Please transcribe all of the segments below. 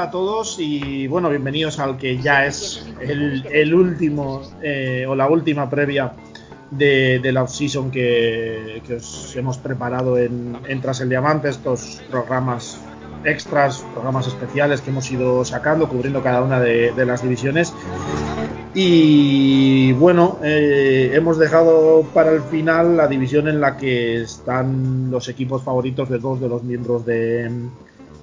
hola a todos y bueno, bienvenidos al que ya es el, último eh, o la última previa de, la off-season que, os hemos preparado en, Tras el Diamante, estos programas extras, programas especiales que hemos ido sacando, cubriendo cada una de, las divisiones. Y bueno, eh, hemos dejado para el final la división en la que están los equipos favoritos de dos de los miembros de,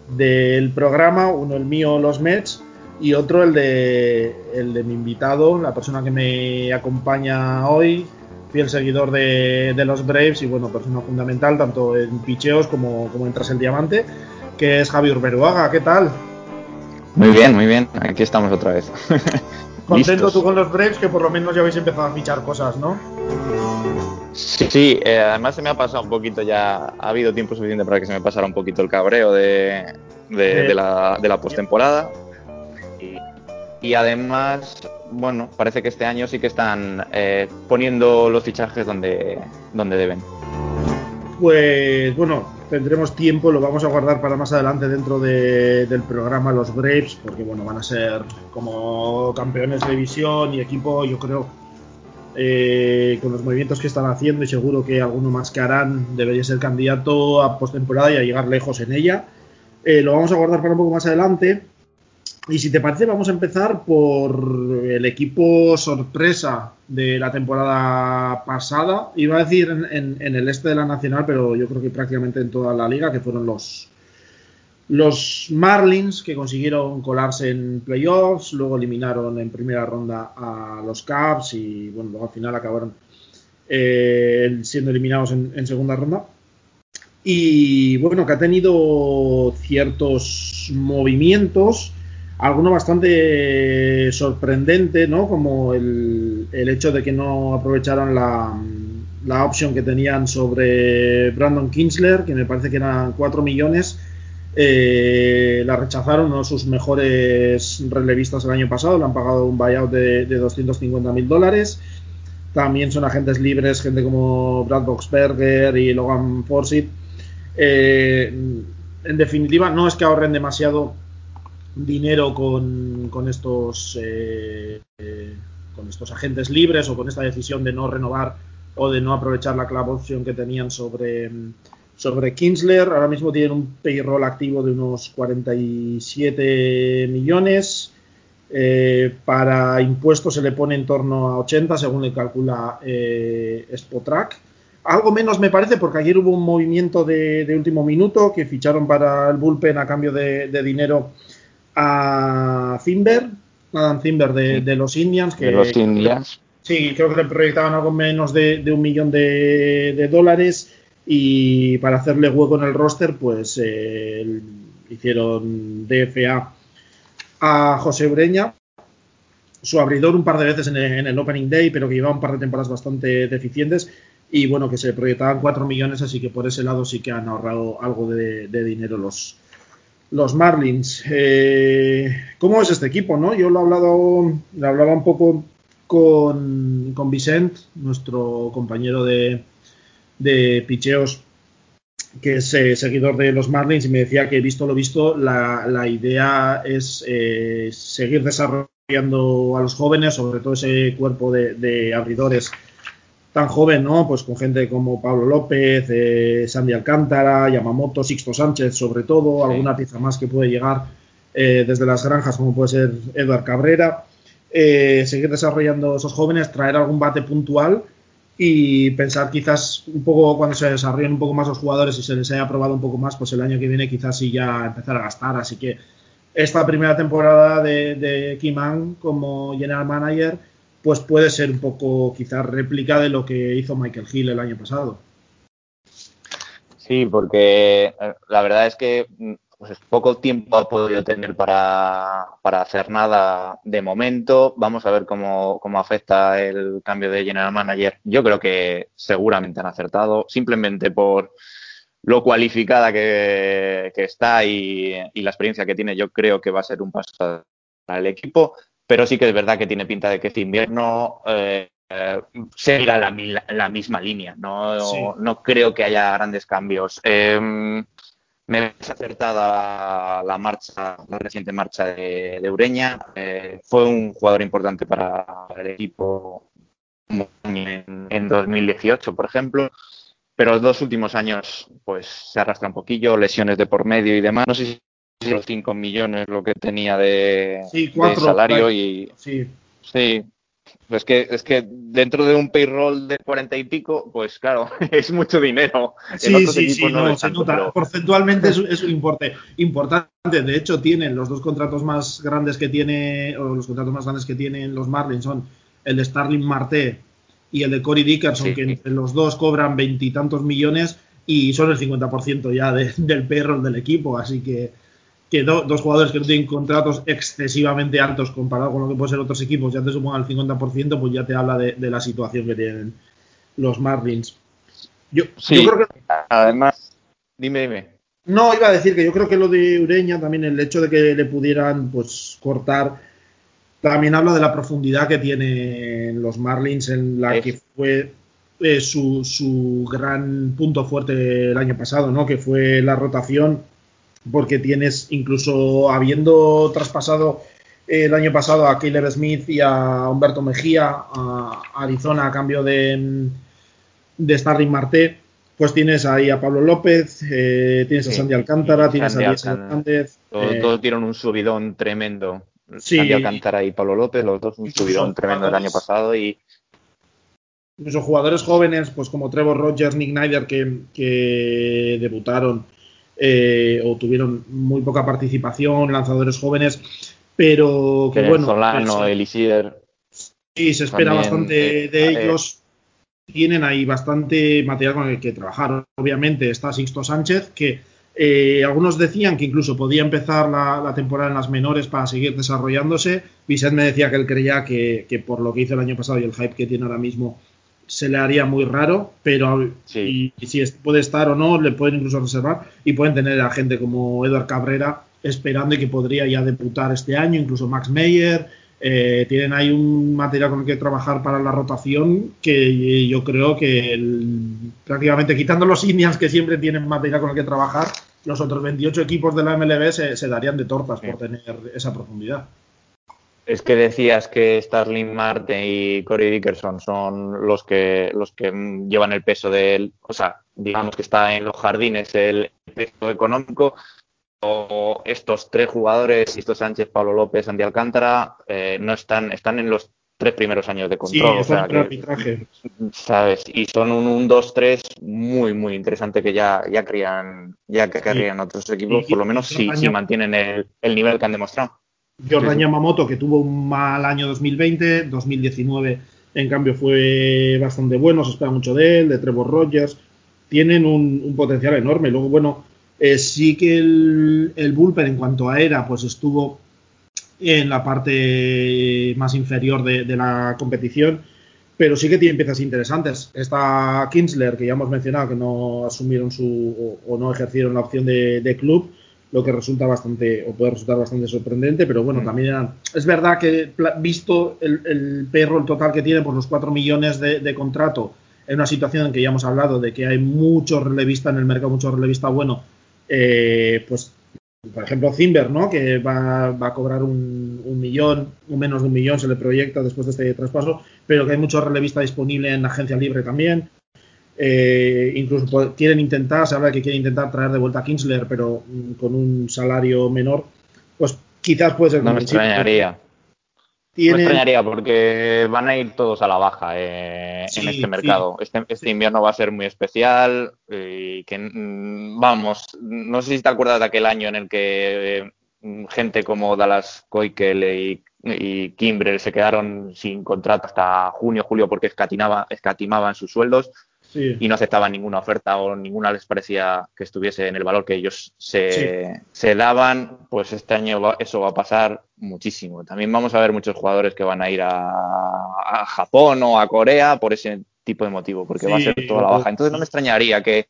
del programa, uno el mío, los Mets, y otro el de, el de mi invitado, la persona que me acompaña hoy, fiel seguidor de, los Braves y bueno, persona fundamental tanto en picheos como, como en Tras el Diamante, que es Javier Beruaga. ¿Qué tal? Muy bien, muy bien. Aquí estamos otra vez. Contento tú con los Braves que por lo menos ya habéis empezado a fichar cosas, ¿no? Sí, eh, además se me ha pasado un poquito ya, ha habido tiempo suficiente para que se me pasara un poquito el cabreo de, de, la, de la postemporada. Y, además, bueno, parece que este año sí que están eh, poniendo los fichajes donde, donde deben. Pues bueno, tendremos tiempo, lo vamos a guardar para más adelante dentro del programa Los Braves, porque bueno, van a ser como campeones de división y equipo, yo creo, eh, con los movimientos que están haciendo y seguro que alguno más que harán debería ser candidato a postemporada y a llegar lejos en ella. Eh, lo vamos a guardar para un poco más adelante. Y si te parece, vamos a empezar por el equipo sorpresa de la temporada pasada. Iba a decir en, el este de la Nacional, pero yo creo que prácticamente en toda la liga, que fueron los, los Marlins, que consiguieron colarse en playoffs, luego eliminaron en primera ronda a los Cubs y bueno, luego al final acabaron eh, siendo eliminados en segunda ronda y bueno, que ha tenido ciertos movimientos, alguno bastante sorprendente, ¿no? Como el, hecho de que no aprovecharon la, la opción que tenían sobre Brandon Kinsler, que me parece que eran 4 millones. Eh, la rechazaron uno de sus mejores relevistas el año pasado, le han pagado un buyout de, de 250 mil dólares. También son agentes libres, gente como Brad Boxberger y Logan Forsyth, eh, en definitiva, no es que ahorren demasiado dinero con, estos eh, eh, con estos agentes libres o con esta decisión de no renovar o de no aprovechar la clave opción que tenían sobre, sobre Kinsler. Ahora mismo tienen un payroll activo de unos 47 millones. para impuestos se le pone en torno a 80 según le calcula Spotrack. Algo menos me parece porque ayer hubo un movimiento de, último minuto que ficharon para el bullpen a cambio de, dinero a Zimber, Adam Zimber de, los Indians. Que, de los Indians. Sí, creo que le proyectaban algo menos de, un millón de, dólares y para hacerle hueco en el roster, pues eh, hicieron DFA a José Breña, su abridor un par de veces en el, en el, Opening Day, pero que llevaba un par de temporadas bastante deficientes y bueno, que se proyectaban 4 millones, así que por ese lado sí que han ahorrado algo de, dinero los, los Marlins. Eh, ¿Cómo es este equipo? No? Yo lo, he hablado, lo hablaba un poco con, con Vicent, nuestro compañero de, de picheos, que es eh, seguidor de los Marlins, y me decía que visto lo visto, la, la idea es eh, seguir desarrollando a los jóvenes, sobre todo ese cuerpo de, de abridores tan joven, ¿no? Pues con gente como Pablo López, eh, Sandy Alcántara, Yamamoto, Sixto Sánchez, sobre todo, alguna pieza más que puede llegar eh, desde las granjas, como puede ser Eduard Cabrera. Eh, seguir desarrollando esos jóvenes, traer algún bate puntual y pensar quizás un poco cuando se desarrollen un poco más los jugadores y se les haya probado un poco más, pues el año que viene quizás sí ya empezar a gastar. Así que esta primera temporada de, de Kiman como general manager pues puede ser un poco quizás réplica de lo que hizo Michael Hill el año pasado. Sí, porque eh, la verdad es que mm, pues, poco tiempo ha podido tener para, hacer nada de momento. Vamos a ver cómo, afecta el cambio de general manager. Yo creo que seguramente han acertado, simplemente por lo cualificada que, está y, y, la experiencia que tiene. Yo creo que va a ser un paso para el equipo pero sí que es verdad que tiene pinta de que este invierno eh, eh seguirá la, misma línea. No, no creo que haya grandes cambios. Em, me ves acertada la marcha, la reciente marcha de, Ureña. Eh, fue un jugador importante para el equipo en, en 2018, por ejemplo pero los dos últimos años pues se arrastra un poquillo, lesiones de por medio y demás. No sé si los 5 millones lo que tenía de, salario y sí. sí. Es que, es que dentro de un payroll de cuarenta y pico, pues claro, es mucho dinero. Sí, sí, sí, no, se nota. Porcentualmente es, un importe importante. De hecho, tienen los dos contratos más grandes que tiene, o los contratos más grandes que tienen los Marlins son el de Starling Marte y el de Cory Dickerson, que entre los dos cobran veintitantos millones y son el 50% ya del perro del equipo. Así que, que dos jugadores que no tienen contratos excesivamente altos comparado con lo que pueden ser otros equipos, ya te supongan el 50%, pues ya te habla de, la situación que tienen los Marlins. Yo, creo que... Además, dime, dime. No, iba a decir que yo creo que lo de Ureña también, el hecho de que le pudieran pues cortar también habla de la profundidad que tienen los Marlins en la que fue eh, su, su, gran punto fuerte el año pasado, ¿no? Que fue la rotación, porque tienes, incluso habiendo traspasado el año pasado a Caleb Smith y a Humberto Mejía a Arizona a cambio de, de Starling Marte, pues tienes ahí a Pablo López, eh, tienes a Sandy Alcántara, tienes a Díaz Hernández. Todos, dieron un subidón tremendo. Sí. Sandy Alcántara y Pablo López, los dos un subidón tremendo el año pasado y incluso jugadores jóvenes, pues como Trevor Rogers, Nick Snyder, que, debutaron eh, o tuvieron muy poca participación, lanzadores jóvenes, pero que bueno. Solano, pues, Elisider. Sí, se espera bastante eh, de ellos. Tienen ahí bastante material con el que trabajar. Obviamente está Sixto Sánchez, que eh, algunos decían que incluso podía empezar la, temporada en las menores para seguir desarrollándose. Vicente me decía que él creía que, por lo que hizo el año pasado y el hype que tiene ahora mismo se le haría muy raro, pero si puede estar o no, le pueden incluso reservar y pueden tener a gente como Edward Cabrera esperando y que podría ya debutar este año, incluso Max Meyer. Eh, tienen ahí un material con el que trabajar para la rotación que yo creo que prácticamente quitando los Indians que siempre tienen material con el que trabajar, los otros 28 equipos de la MLB se, darían de tortas por tener esa profundidad. Es que decías que Starling Marte y Corey Dickerson son los que los que llevan el peso del, o sea, digamos que está en los jardines el peso económico. O estos tres jugadores, Sisto Sánchez, Pablo López, Andy Alcántara, eh, no están, están en los tres primeros años de control. Sí, o arbitraje. ¿Sabes? Y son un 1-2-3 muy, muy interesante que ya, ya querían, ya que querrían otros equipos, por lo menos si, si mantienen el, el, nivel que han demostrado. Jordan Yamamoto, que tuvo un mal año 2020, 2019 en cambio fue bastante bueno, se espera mucho de él, de Trevor Rogers, tienen un, potencial enorme. Luego, bueno, eh, sí que el, el bullpen en cuanto a era, pues estuvo en la parte más inferior de, la competición, pero sí que tiene piezas interesantes. Está Kinsler, que ya hemos mencionado que no asumieron su o, no ejercieron la opción de, club, lo que resulta bastante o puede resultar bastante sorprendente, pero bueno, mm. también es verdad que visto el, perro el total que tiene por los 4 millones de, contrato en una situación en que ya hemos hablado de que hay mucho relevista en el mercado, mucho relevista bueno, eh, pues por ejemplo, Zimber, ¿no? Que va, a cobrar un, millón, o menos de un millón se le proyecta después de este traspaso, pero que hay mucho relevista disponible en la agencia libre también. Eh, incluso quieren intentar, se habla de que quieren intentar traer de vuelta a Kinsler, pero mm, con un salario menor, pues quizás puede ser. No me extrañaría. Me extrañaría porque van a ir todos a la baja eh, en este mercado. Este, este invierno va a ser muy especial y que, mm, vamos, no sé si te acuerdas de aquel año en el que eh, gente como Dallas Koikel y, y Kimbrel se quedaron sin contrato hasta junio, julio porque escatimaban sus sueldos y no aceptaban ninguna oferta o ninguna les parecía que estuviese en el valor que ellos se, daban, pues este año eso va a pasar muchísimo. También vamos a ver muchos jugadores que van a ir a, Japón o a Corea por ese tipo de motivo, porque va a ser toda la baja. Entonces no me extrañaría que,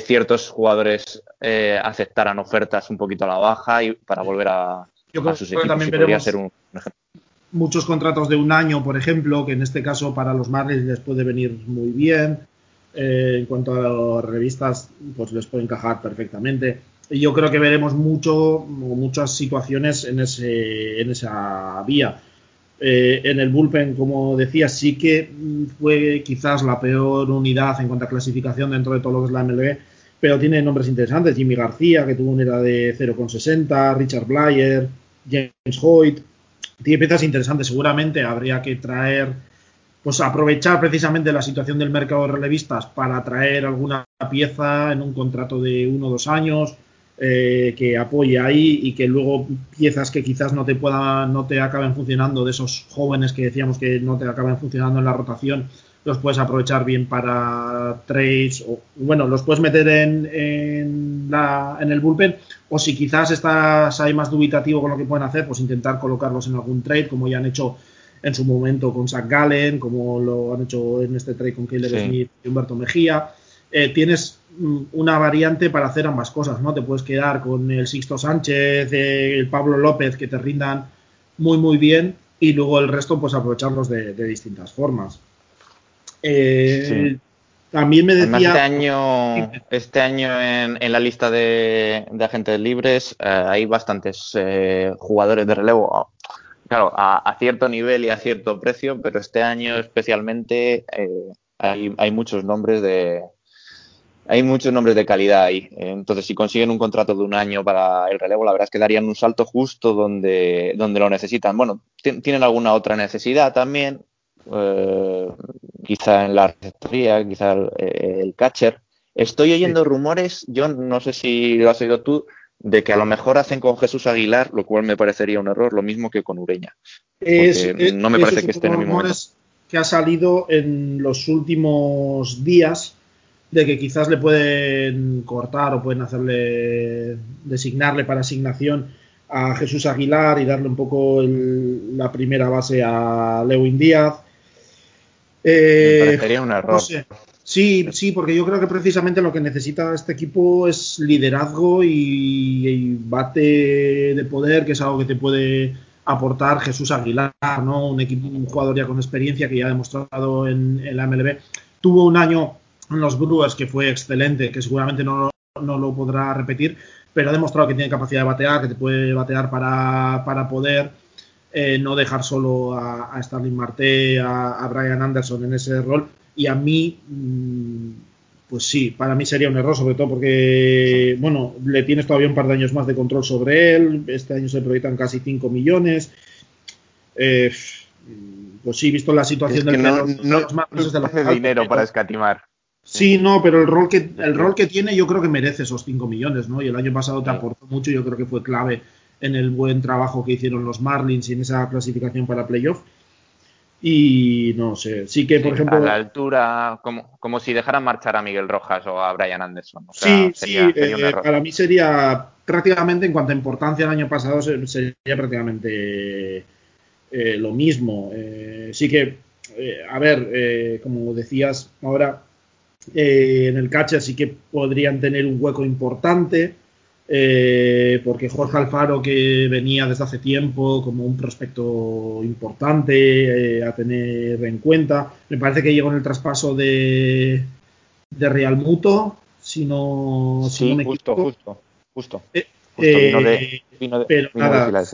ciertos jugadores eh, aceptaran ofertas un poquito a la baja y para volver a, sus equipos. También podría ser un, muchos contratos de un año, por ejemplo, que en este caso para los Marlins les puede venir muy bien. eh, en cuanto a revistas, pues les puede encajar perfectamente. Y yo creo que veremos mucho, muchas situaciones en, ese, en esa vía. Eh, en el bullpen, como decía, sí que fue quizás la peor unidad en cuanto a clasificación dentro de todo lo que es la MLB, pero tiene nombres interesantes. Jimmy García, que tuvo una era de 0,60, Richard Blyer, James Hoyt. Tiene piezas interesantes. Seguramente habría que traer, pues aprovechar precisamente la situación del mercado de relevistas para traer alguna pieza en un contrato de uno o dos años eh, que apoye ahí y que luego piezas que quizás no te puedan, no te acaben funcionando de esos jóvenes que decíamos que no te acaben funcionando en la rotación, los puedes aprovechar bien para trades o bueno, los puedes meter en, en, la, en el bullpen o si quizás estás ahí más dubitativo con lo que pueden hacer, pues intentar colocarlos en algún trade como ya han hecho en su momento con Zach Gallen, como lo han hecho en este trade con Keller Smith y Humberto Mejía. Eh, tienes mm, una variante para hacer ambas cosas, ¿no? Te puedes quedar con el Sixto Sánchez, el Pablo López, que te rindan muy, muy bien, y luego el resto, pues aprovecharlos de, distintas formas. Eh, también me decía. este año, este año en, la lista de, agentes libres hay bastantes jugadores de relevo. Claro, a, cierto nivel y a cierto precio, pero este año especialmente hay, hay muchos nombres de, hay muchos nombres de calidad ahí. Entonces, si consiguen un contrato de un año para el relevo, la verdad es que darían un salto justo donde, donde lo necesitan. Bueno, tienen alguna otra necesidad también, eh, quizá en la receptoría, quizá el, catcher. Estoy oyendo rumores, yo no sé si lo has oído tú, de que a lo mejor hacen con Jesús Aguilar, lo cual me parecería un error, lo mismo que con Ureña. no me parece que esté en el mismo momento. que ha salido en los últimos días de que quizás le pueden cortar o pueden hacerle designarle para asignación a Jesús Aguilar y darle un poco la primera base a Lewin Díaz. Eh, Me parecería un error. Sí, sí, porque yo creo que precisamente lo que necesita este equipo es liderazgo y, bate de poder, que es algo que te puede aportar Jesús Aguilar, ¿no? Un equipo, un jugador ya con experiencia que ya ha demostrado en, en la MLB. Tuvo un año los Brewers, que fue excelente, que seguramente no, lo podrá repetir, pero ha demostrado que tiene capacidad de batear, que te puede batear para, poder eh, no dejar solo a, a Starling Marte, a, Brian Anderson en ese rol. Y a mí, mm, pues sí, para mí sería un error, sobre todo porque, bueno, le tienes todavía un par de años más de control sobre él. Este año se proyectan casi 5 millones. Eh, pues sí, visto la situación del no, no, dinero para escatimar. Sí, no, pero el rol que el rol que tiene yo creo que merece esos 5 millones, ¿no? Y el año pasado te aportó mucho, yo creo que fue clave en el buen trabajo que hicieron los Marlins y en esa clasificación para playoff. Y no sé, sí que por ejemplo. A la altura, como, como si dejaran marchar a Miguel Rojas o a Brian Anderson. sí, sí, eh, para mí sería prácticamente en cuanto a importancia el año pasado sería prácticamente eh, lo mismo. Eh, sí que, a ver, como decías ahora, eh, en el catcher sí que podrían tener un hueco importante, eh, porque Jorge Alfaro, que venía desde hace tiempo como un prospecto importante eh, a tener en cuenta, me parece que llegó en el traspaso de, de Real Muto, si no, sí, me justo, justo, justo, pero nada,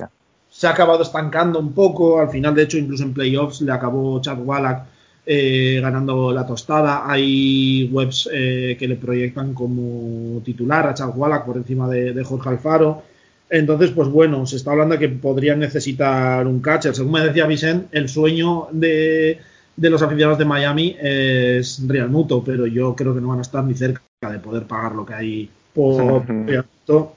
se ha acabado estancando un poco, al final de hecho incluso en playoffs le acabó Chad Wallach eh, ganando la tostada. Hay webs eh, que le proyectan como titular a Wallach por encima de, Jorge Alfaro. Entonces, pues bueno, se está hablando de que podrían necesitar un catcher. Según me decía Vicente, el sueño de, los aficionados de Miami es Real Muto, pero yo creo que no van a estar ni cerca de poder pagar lo que hay por Real Muto.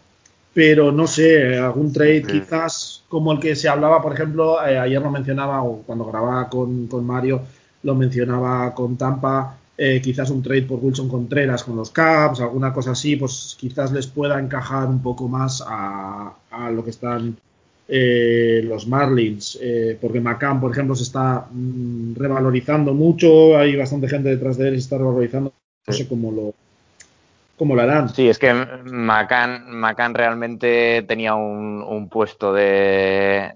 Pero no sé, algún trade quizás como el que se hablaba, por ejemplo, eh, ayer lo mencionaba o cuando grababa con, con Mario, lo mencionaba con Tampa, eh, quizás un trade por Wilson Contreras con los Caps, alguna cosa así, pues quizás les pueda encajar un poco más a, lo que están eh, los Marlins, eh, porque McCann, por ejemplo, se está mm, revalorizando mucho, hay bastante gente detrás de él y se está revalorizando, no sé cómo lo, cómo lo harán. Sí, es que McCann, realmente tenía un, puesto de,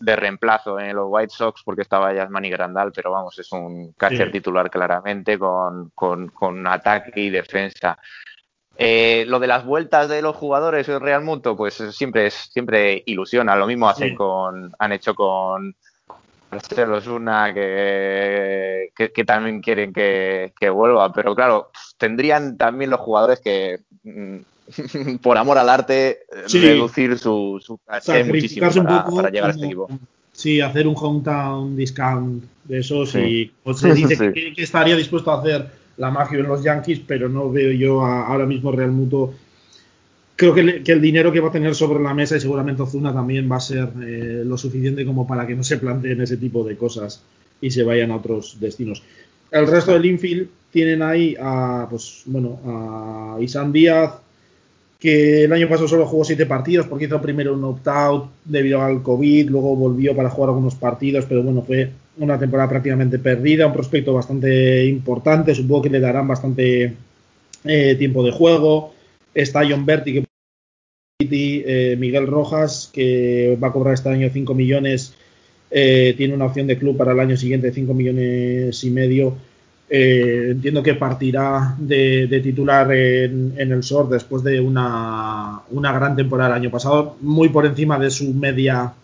reemplazo en los White Sox porque estaba Yasmani Grandal, pero vamos, es un catcher titular claramente con, con, ataque y defensa. Eh, lo de las vueltas de los jugadores del Real Muto, pues siempre es, siempre ilusiona. Lo mismo hacen con, han hecho con Marcelo Osuna que, que, también quieren que, vuelva. Pero claro, tendrían también los jugadores que, mm, por amor al arte, reducir su, su muchísimo para, llegar a este equipo. Sí, hacer un hometown discount de esos y pues, se dice que, estaría dispuesto a hacer la magia en los Yankees, pero no veo yo ahora mismo Real Muto creo que, el dinero que va a tener sobre la mesa y seguramente Ozuna también va a ser eh, lo suficiente como para que no se planteen ese tipo de cosas y se vayan a otros destinos. El resto del infield tienen ahí a, pues, bueno, a Isan Díaz, que el año pasado solo jugó siete partidos porque hizo primero un opt-out debido al COVID, luego volvió para jugar algunos partidos, pero bueno, fue una temporada prácticamente perdida, un prospecto bastante importante, supongo que le darán bastante eh, tiempo de juego. Está John Berti, que eh, Miguel Rojas, que va a cobrar este año 5 millones, eh, tiene una opción de club para el año siguiente 5 millones y medio. Eh, entiendo que partirá de, titular en, el SOR después de una, gran temporada el año pasado, muy por encima de su media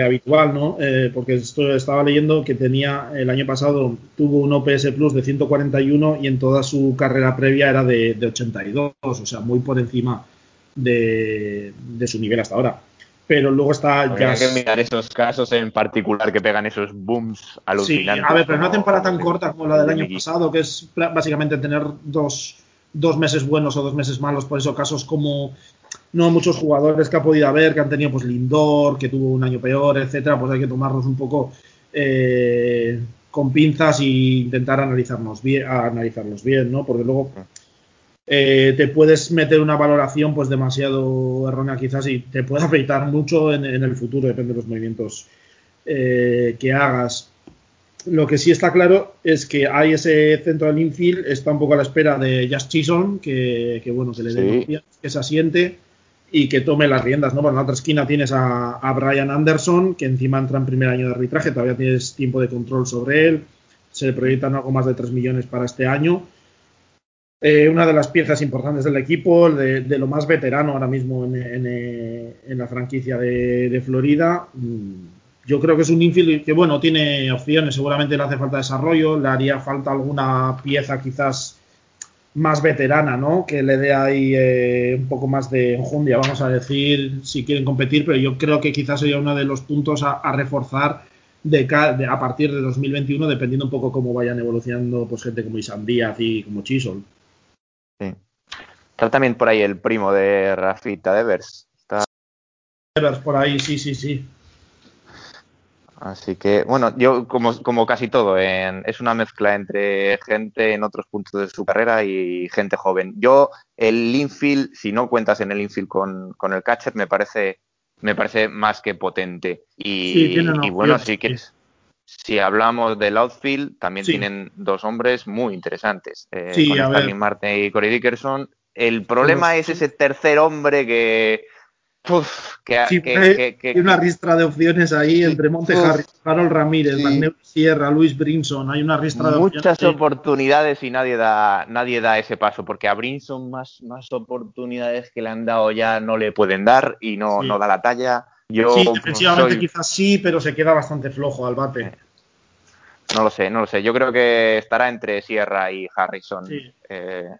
habitual, ¿no? porque esto estaba leyendo que tenía el año pasado tuvo un OPS Plus de 141 y en toda su carrera previa era de, de 82, o sea, muy por encima de, su nivel hasta ahora. Pero luego está Hay que mirar esos casos en particular que pegan esos booms alucinantes. Sí, a ver, pero una temporada tan corta como la del año pasado, que es básicamente tener dos, dos meses buenos o dos meses malos, por eso casos como no muchos jugadores que ha podido haber, que han tenido pues Lindor, que tuvo un año peor, etcétera, pues hay que tomarlos un poco eh, con pinzas e intentar analizarnos bien, analizarlos bien, ¿no? Porque luego eh, te puedes meter una valoración pues demasiado errónea quizás y te puede afectar mucho en, el futuro, depende de los movimientos eh, que hagas. Lo que sí está claro es que hay ese centro del infield, está un poco a la espera de Just Chisholm, que, bueno, que le dé que se asiente y que tome las riendas, ¿no? Por la otra esquina tienes a, a, Brian Anderson, que encima entra en primer año de arbitraje, todavía tienes tiempo de control sobre él, se le proyectan algo más de 3 millones para este año eh, una de las piezas importantes del equipo, de, lo más veterano ahora mismo en, la franquicia de, Florida. Mm, yo creo que es un infield que, bueno, tiene opciones, seguramente le hace falta desarrollo, le haría falta alguna pieza quizás más veterana, ¿no? Que le dé ahí eh, un poco más de enjundia, vamos a decir, si quieren competir, pero yo creo que quizás sería uno de los puntos a, reforzar de, a partir de 2021, dependiendo un poco cómo vayan evolucionando pues gente como Isan Díaz y como Chisholm. Sí. Está también por ahí el primo de Rafita Devers. Está... Devers por ahí, sí, sí, sí. Así que, bueno, yo como, como casi todo, es una mezcla entre gente en otros puntos de su carrera y gente joven. Yo, el infield, si no cuentas en el infield con, con el catcher, me parece, me parece más que potente. Y, y bueno, sí que si hablamos del outfield, también tienen dos hombres muy interesantes. Eh, con Stanley Marte y Corey Dickerson. El problema es ese tercer hombre que. Uf, que, hay una ristra de opciones ahí entre Monte Harris, Harold Ramírez, sí. Sierra, Luis Brinson. Hay una ristra de Muchas oportunidades y nadie da, nadie da ese paso, porque a Brinson más, más oportunidades que le han dado ya no le pueden dar y no, no da la talla. Yo sí, defensivamente quizás sí, pero se queda bastante flojo al bate. No lo sé, no lo sé. Yo creo que estará entre Sierra y Harrison. Sí, eh,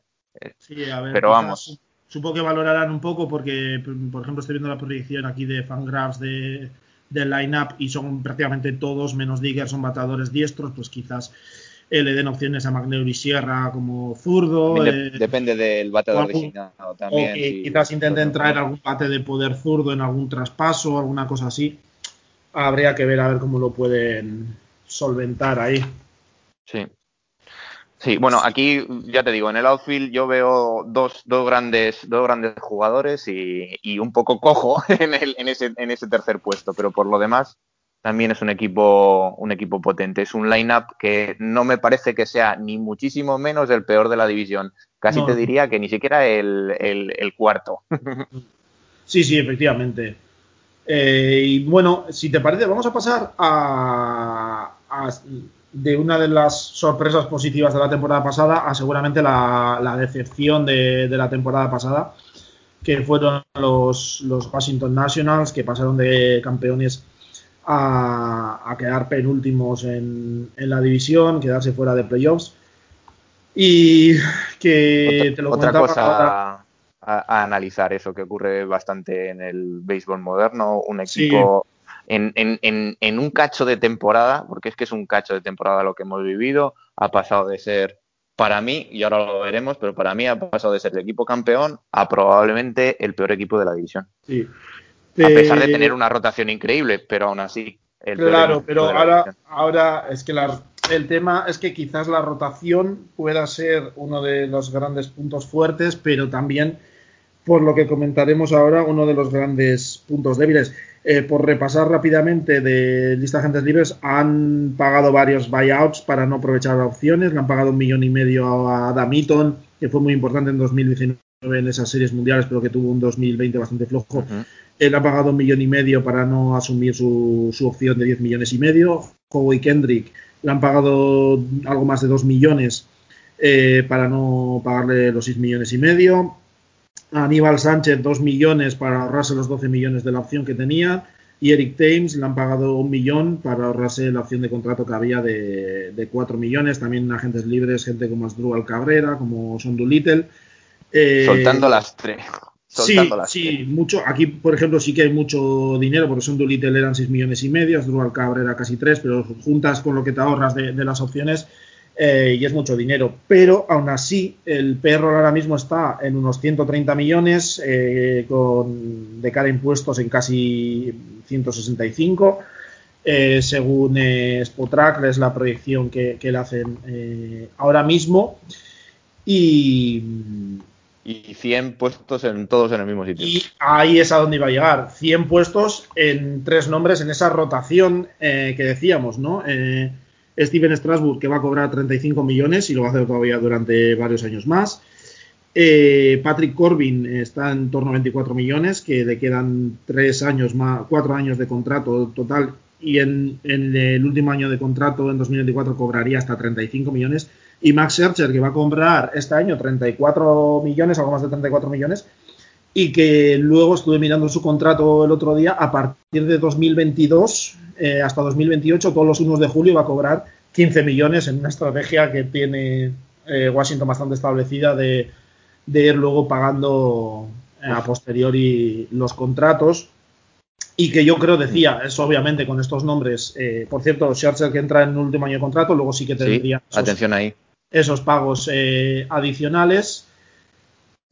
eh, a ver, pero vamos. Supongo que valorarán un poco porque, por ejemplo, estoy viendo la proyección aquí de Fangraphs de, del line-up y son prácticamente todos, menos Digger, son batadores diestros, pues quizás eh, le den opciones a Magneur y Sierra como zurdo. depende del bateador designado también. quizás intenten traer algún bate de poder zurdo en algún traspaso, alguna cosa así. Habría que ver a ver cómo lo pueden solventar ahí. Sí. Sí, bueno, aquí ya te digo, en el outfield yo veo dos, dos grandes, dos grandes jugadores y, un poco cojo en, el, en, ese, en ese tercer puesto, pero por lo demás también es un equipo, un equipo potente. Es un line-up que no me parece que sea ni muchísimo menos el peor de la división. Casi te diría que ni siquiera el, el, cuarto. sí, sí, efectivamente. Eh, y bueno, si te parece, vamos a pasar a, de una de las sorpresas positivas de la temporada pasada a seguramente la, decepción de, de, la temporada pasada, que fueron los, los Washington Nationals, que pasaron de campeones a, quedar penúltimos en, la división, quedarse fuera de playoffs. Y que otra, te lo Otra cosa a, analizar, eso que ocurre bastante en el béisbol moderno, un equipo en, en, en, un cacho de temporada, porque es que es un cacho de temporada lo que hemos vivido, ha pasado de ser para mí, y ahora lo veremos, pero para mí ha pasado de ser el equipo campeón a probablemente el peor equipo de la división. Sí, a pesar de tener una rotación increíble, pero aún así. claro, pero ahora, ahora es que el tema es que quizás la rotación pueda ser uno de los grandes puntos fuertes, pero también, por lo que comentaremos ahora, uno de los grandes puntos débiles. Eh, por repasar rápidamente de lista de agentes libres, han pagado varios buyouts para no aprovechar opciones. Le han pagado un millón y medio a Adam Eaton, que fue muy importante en 2019 en esas series mundiales, pero que tuvo un 2020 bastante flojo. Él ha pagado un millón y medio para no asumir su, opción de 10 millones y medio. y Kendrick le han pagado algo más de 2 millones eh, para no pagarle los 6 millones y medio. A Aníbal Sánchez 2 millones para ahorrarse los 12 millones de la opción que tenía. Y Eric Thames le han pagado un millón para ahorrarse la opción de contrato que había de, de 4 millones. También agentes libres, gente como Asdrúbal Cabrera, como Son Little. Eh, Soltando las tres. Sí, sí, mucho. Aquí, por ejemplo, sí que hay mucho dinero, porque son Little eran 6 millones y medio, Asdrúbal Cabrera casi 3, pero juntas con lo que te ahorras de, las opciones eh, y es mucho dinero. Pero aún así, el perro ahora mismo está en unos 130 millones, eh, con, de cara a impuestos en casi 165. Eh, según Spotrack, es la proyección que, que le hacen ahora mismo. Y y 100 puestos en todos en el mismo sitio. Y ahí es a donde iba a llegar. 100 puestos en tres nombres en esa rotación eh, que decíamos, ¿no? Eh, Steven Strasburg, que va a cobrar 35 millones y lo va a hacer todavía durante varios años más. Eh, Patrick Corbin está en torno a 24 millones, que le quedan tres años más, cuatro años de contrato total y en, el último año de contrato, en 2024, cobraría hasta 35 millones y Max Scherzer, que va a comprar este año 34 millones, algo más de 34 millones, y que luego estuve mirando su contrato el otro día, a partir de 2022 eh, hasta 2028, todos los 1 de julio va a cobrar 15 millones en una estrategia que tiene eh, Washington bastante establecida de, ir luego pagando eh, a posteriori los contratos y que yo creo decía, eso obviamente con estos nombres, por cierto, Scherzer que entra en el último año de contrato, luego sí que tendría... atención ahí esos pagos eh, adicionales.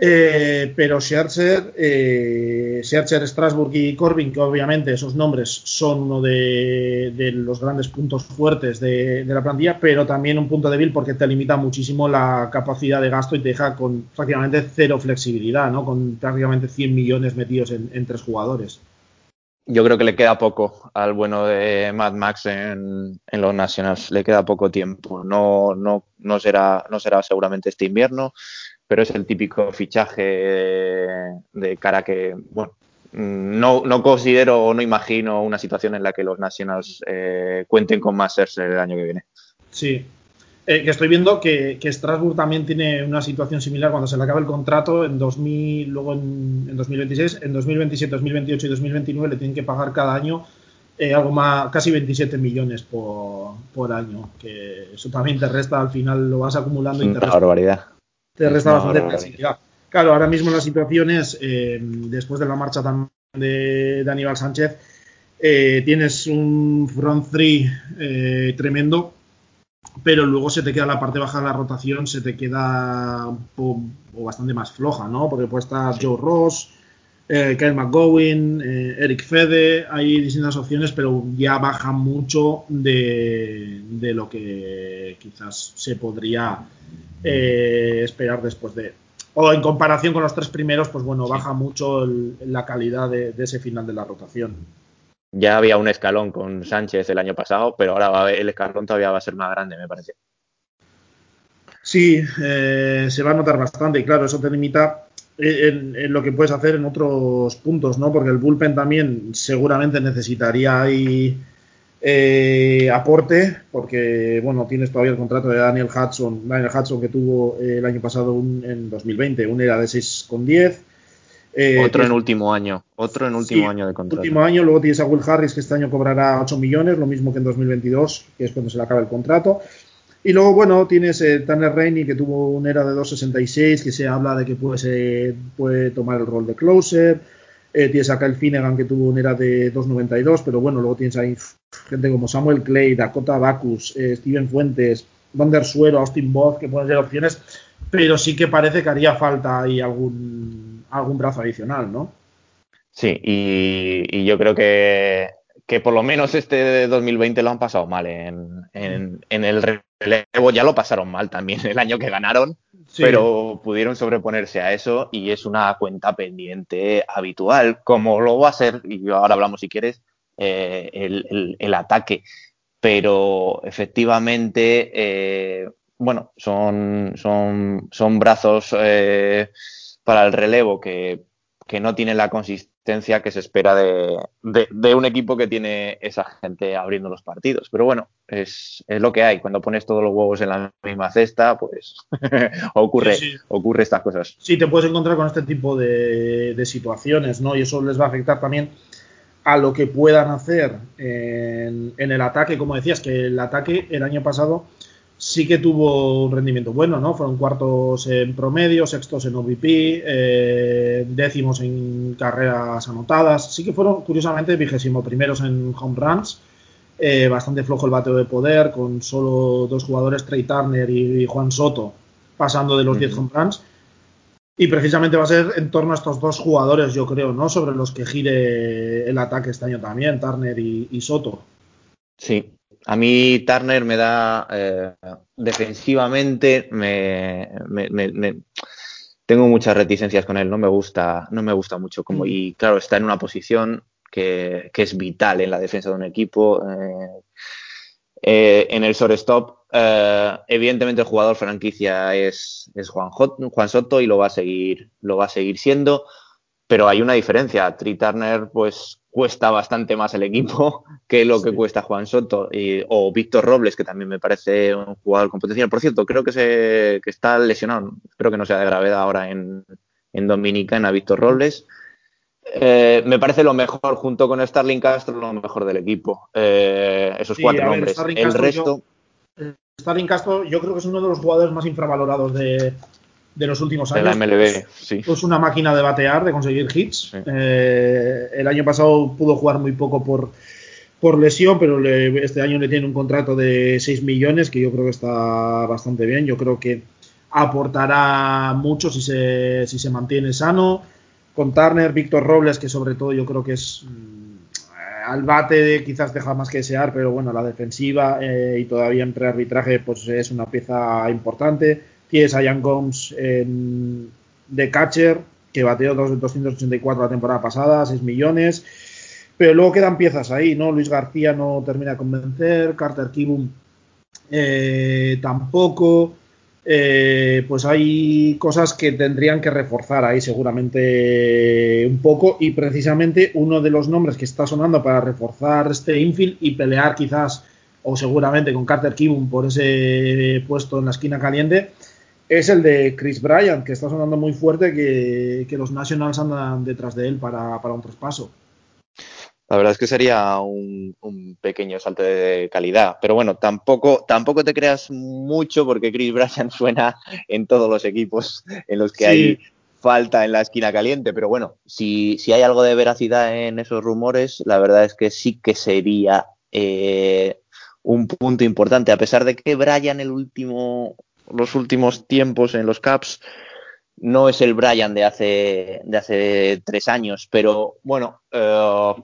Eh, pero Scherzer, eh, Scherzer, Strasbourg y Corbin, que obviamente esos nombres son uno de, los grandes puntos fuertes de, la plantilla, pero también un punto débil porque te limita muchísimo la capacidad de gasto y te deja con prácticamente cero flexibilidad, ¿no? con prácticamente 100 millones metidos en tres jugadores. Yo creo que le queda poco al bueno de Mad Max en, los Nationals. Le queda poco tiempo. No, no, no, será, no será seguramente este invierno, pero es el típico fichaje de, cara que, bueno, no, no, considero o no imagino una situación en la que los Nationals eh, cuenten con más el año que viene. Sí, eh, que estoy viendo que, que, Strasbourg también tiene una situación similar cuando se le acaba el contrato en 2000, luego en, 2026, en 2027, 2028 y 2029 le tienen que pagar cada año eh, algo más, casi 27 millones por, por, año, que eso también te resta, al final lo vas acumulando y te resta, barbaridad. Te resta bastante flexibilidad. Claro, ahora mismo la situación es, eh, después de la marcha también de, de Aníbal Sánchez, tienes un front three tremendo pero luego se te queda la parte baja de la rotación, se te queda o, bastante más floja, ¿no? Porque puede estar Joe Ross, eh, Kyle McGowan, eh, Eric Fede, hay distintas opciones, pero ya baja mucho de, lo que quizás se podría eh, esperar después de. O en comparación con los tres primeros, pues bueno, baja mucho la calidad de ese final de la rotación. Ya había un escalón con Sánchez el año pasado, pero ahora el escalón todavía va a ser más grande, me parece. Sí, eh, se va a notar bastante y claro, eso te limita en, lo que puedes hacer en otros puntos, ¿no? Porque el bullpen también seguramente necesitaría ahí eh, aporte, porque, bueno, tienes todavía el contrato de Daniel Hudson, Daniel Hudson que tuvo eh, el año pasado en 2020, un era de 6,10. Eh, otro en último año, otro en último año de contrato. Último año, luego tienes a Will Harris que este año cobrará 8 millones, lo mismo que en 2022, que es cuando se le acaba el contrato. Y luego, bueno, tienes eh, Tanner Rainey, que tuvo un era de 2.66, que se habla de que puede, puede tomar el rol de closer. Eh, tienes a Kyle Finnegan, que tuvo un era de 2.92, pero bueno, luego tienes ahí gente como Samuel Clay, Dakota Bacus, eh, Steven Fuentes, Vander Suero, Austin Both, que pueden ser opciones, pero sí que parece que haría falta ahí algún, algún brazo adicional, ¿no? Sí, y yo creo que que por lo menos este 2020 lo han pasado mal en, el relevo, ya lo pasaron mal también el año que ganaron, pero pudieron sobreponerse a eso y es una cuenta pendiente habitual, como lo va a ser, y ahora hablamos si quieres, eh, el, ataque. Pero efectivamente, eh, bueno, son, son, son brazos eh, para el relevo que, que no tienen la consistencia que se espera de, un equipo que tiene esa gente abriendo los partidos. Pero bueno, es, lo que hay. Cuando pones todos los huevos en la misma cesta, pues ocurre, ocurre estas cosas. Sí, te puedes encontrar con este tipo de, situaciones, ¿no? Y eso les va a afectar también a lo que puedan hacer en, en el ataque. Como decías, que el ataque el año pasado sí que tuvo un rendimiento bueno, ¿no? Fueron cuartos en promedio, sextos en OVP, eh, décimos en carreras anotadas. Sí que fueron, curiosamente, vigésimo primeros en home runs. Eh, bastante flojo el bateo de poder, con solo dos jugadores, Trey Turner y, Juan Soto, pasando de los 10 home runs. Y precisamente va a ser en torno a estos dos jugadores, yo creo, ¿no? Sobre los que gire el ataque este año también, Turner y Soto. Sí, a mí Turner me da eh, defensivamente, me, tengo muchas reticencias con él, no me gusta, no me gusta mucho como y claro está en una posición que, es vital en la defensa de un equipo. Eh, eh, en el shortstop, evidentemente el jugador franquicia es, es Juan, Juan Soto y lo va a seguir, lo va a seguir siendo pero hay una diferencia. Tri Turner, pues cuesta bastante más el equipo que lo que cuesta Juan Soto o Víctor Robles, que también me parece un jugador con potencial. Por cierto, creo que, se, que está lesionado, espero que no sea de gravedad ahora en, en Dominicana, Víctor Robles. Eh, me parece lo mejor, junto con Starling Castro, lo mejor del equipo. Eh, esos cuatro nombres. el resto. Starling Castro, yo creo que es uno de los jugadores más infravalorados de, de los últimos años. De la MLB, sí. Es una máquina de batear, de conseguir hits. Eh, el año pasado pudo jugar muy poco por, por lesión, pero este año le tiene un contrato de 6 millones, que yo creo que está bastante bien. Yo creo que aportará mucho si se, si se mantiene sano. Con Turner, Víctor Robles, que sobre todo yo creo que es mm, al bate quizás deja más que desear, pero bueno, la defensiva eh, y todavía en prearbitraje pues es una pieza importante. Tienes a Jan Gomes de catcher, que bateó 284 la temporada pasada, 6 millones. Pero luego quedan piezas ahí, ¿no? Luis García no termina de convencer, Carter Kibum eh, tampoco. Eh, pues hay cosas que tendrían que reforzar ahí seguramente un poco y precisamente uno de los nombres que está sonando para reforzar este infield y pelear quizás o seguramente con Carter Kibum por ese puesto en la esquina caliente es el de Chris Bryant, que está sonando muy fuerte que, los Nationals andan detrás de él para, un traspaso. La verdad es que sería un, pequeño salto de calidad. Pero bueno, tampoco, tampoco te creas mucho porque Chris Bryant suena en todos los equipos en los que hay falta en la esquina caliente. Pero bueno, si, si, hay algo de veracidad en esos rumores, la verdad es que sí que sería eh, un punto importante. A pesar de que Bryant el último los últimos tiempos en los Caps no es el Brian de hace, de hace tres años, pero bueno, eh,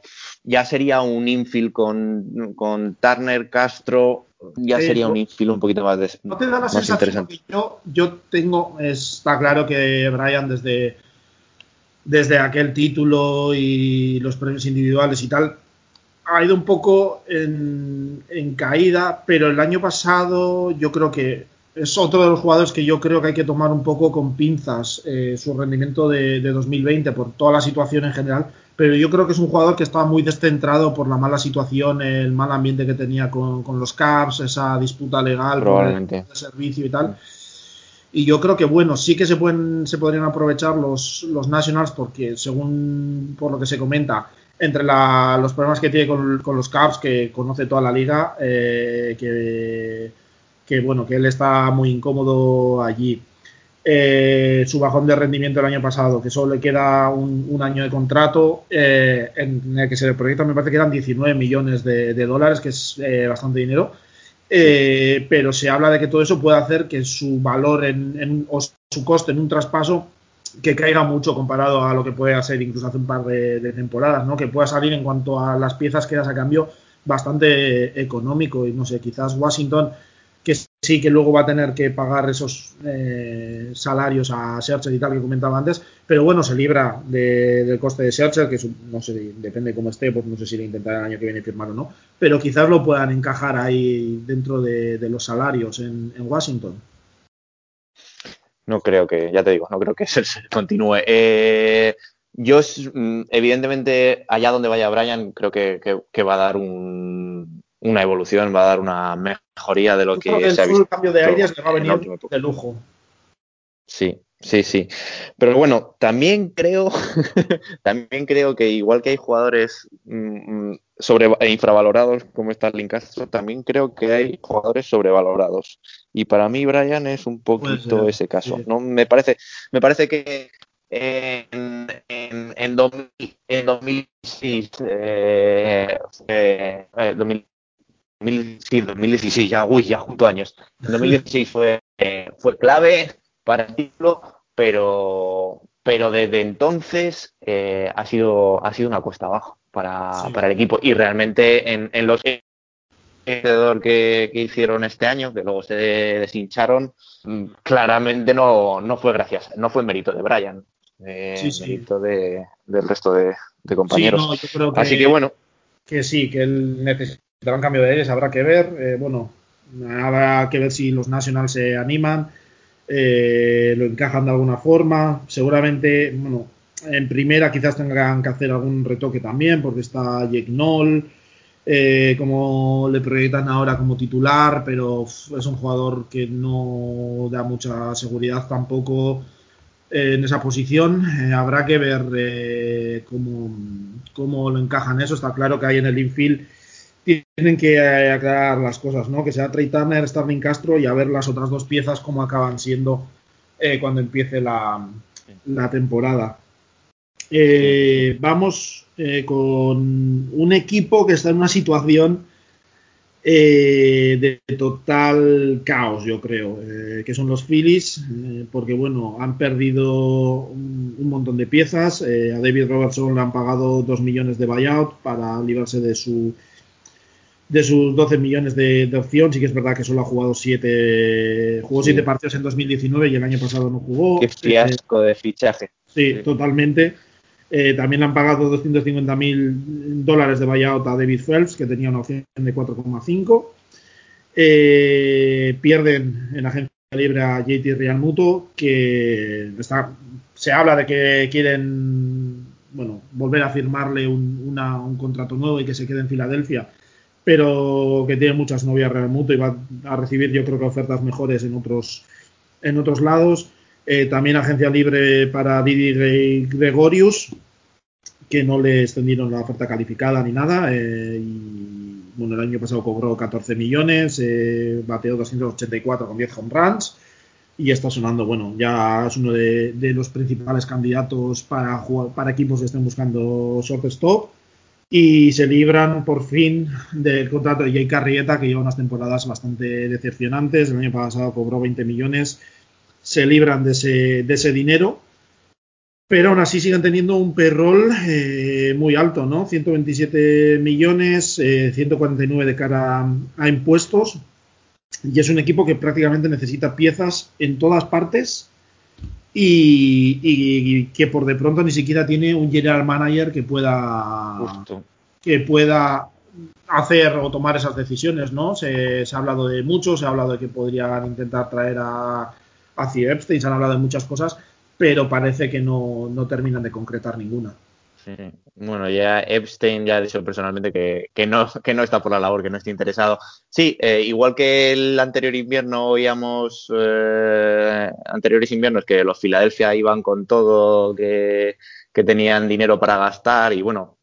ya sería un infield con, con Turner, Castro, ya sería un infield un poquito más, de, ¿no te da la interesante. yo, yo tengo, está claro que Brian desde, desde aquel título y los premios individuales y tal, ha ido un poco en, caída, pero el año pasado yo creo que es otro de los jugadores que yo creo que hay que tomar un poco con pinzas eh, su rendimiento de, 2020 por toda la situación en general, pero yo creo que es un jugador que estaba muy descentrado por la mala situación, el mal ambiente que tenía con, los Caps, esa disputa legal por el servicio y tal. Y yo creo que, bueno, sí que se pueden se podrían aprovechar los, los Nationals porque, según por lo que se comenta, entre los problemas que tiene con, los Caps, que conoce toda la liga, eh, que, bueno, que él está muy incómodo allí. Eh, su bajón de rendimiento el año pasado, que solo le queda un, año de contrato, eh, en el que se le proyecta, me parece que eran 19 millones de, dólares, que es bastante dinero. pero se habla de que todo eso puede hacer que su valor en, o su coste en un traspaso que caiga mucho comparado a lo que puede ser incluso hace un par de, temporadas, ¿no? Que pueda salir en cuanto a las piezas que das a cambio bastante económico y no sé, quizás Washington que sí que luego va a tener que pagar esos eh, salarios a Searcher y tal que comentaba antes, pero bueno, se libra del coste de Searcher, que no sé, depende cómo esté, pues no sé si le intentará el año que viene firmar o no, pero quizás lo puedan encajar ahí dentro de, los salarios en Washington no creo que, ya te digo, no creo que se, continúe. Eh, yo, mm, evidentemente, allá donde vaya Brian, creo que, va a dar una evolución, va a dar una mejoría de lo que, se ha visto. El cambio de aires le va a venir de lujo. Sí, sí, sí. Pero bueno, también creo, también creo que igual que hay jugadores mm, mm, sobre, infravalorados como Starling Castro, también creo que hay jugadores sobrevalorados. Y para mí Brian es un poquito ese caso. ¿no? Me parece, me parece que en, en, en, 2006, eh, eh, 2016, ya, uy, ya junto años. En 2016 fue, eh, fue clave para el título, pero, pero desde entonces eh, ha, sido, ha sido una cuesta abajo para, para el equipo. Y realmente en, en los que, que hicieron este año, que luego se deshincharon, mm, claramente no, no fue gracias, no fue mérito de Brian, eh, mérito de, del resto de, compañeros. Así que bueno. Que sí, que él necesitará un cambio de aires, habrá que ver. Eh, bueno, habrá que ver si los Nationals se animan, eh, lo encajan de alguna forma. Seguramente, bueno, en primera quizás tengan que hacer algún retoque también, porque está Jake Noll, eh, como le proyectan ahora como titular, pero es un jugador que no da mucha seguridad tampoco en esa posición. Habrá que ver cómo, cómo, lo encajan eso. Está claro que hay en el infield tienen que aclarar las cosas, ¿no? Que sea Trey Turner, Starling Castro y a ver las otras dos piezas cómo acaban siendo cuando empiece la, la temporada. Eh, vamos eh, con un equipo que está en una situación eh, de total caos, yo creo, que son los Phillies, porque bueno, han perdido un, montón de piezas. a David Robertson le han pagado 2 millones de buyout para librarse de su de sus 12 millones de, opción. Sí que es verdad que solo ha jugado 7 jugó 7 partidos en 2019 y el año pasado no jugó. Qué fiasco de fichaje. Sí, totalmente. Eh, también le han pagado 250 mil dólares de buyout a David Phelps, que tenía una opción de 4,5. Eh, pierden en la agencia libre a JT Real Muto, que está, se habla de que quieren bueno, volver a firmarle un, un, contrato nuevo y que se quede en Filadelfia, pero que tiene muchas novias Real Muto y va a recibir yo creo que ofertas mejores en otros, en otros lados. Eh, también agencia libre para Didi Gregorius, que no le extendieron la oferta calificada ni nada. Eh, y, bueno, el año pasado cobró 14 millones, eh, bateó 284 con 10 home runs. Y está sonando, bueno, ya es uno de, los principales candidatos para, para equipos que estén buscando shortstop. Y se libran por fin del contrato de Jay Carrieta, que lleva unas temporadas bastante decepcionantes. El año pasado cobró 20 millones se libran de ese, de ese dinero, pero aún así siguen teniendo un perrol eh, muy alto, ¿no? 127 millones, 149 eh, de cara a impuestos, y es un equipo que prácticamente necesita piezas en todas partes y, que por de pronto ni siquiera tiene un general manager que pueda que pueda hacer o tomar esas decisiones, ¿no? Se, ha hablado de mucho, se ha hablado de que podrían intentar traer a, a Epstein, se han hablado de muchas cosas, pero parece que no, no terminan de concretar ninguna. Bueno, ya Epstein ya ha dicho personalmente que, no, que no está por la labor, que no está interesado. Sí, eh, igual que el anterior invierno oíamos, eh, anteriores inviernos, que los Filadelfia iban con todo, que, tenían dinero para gastar y bueno,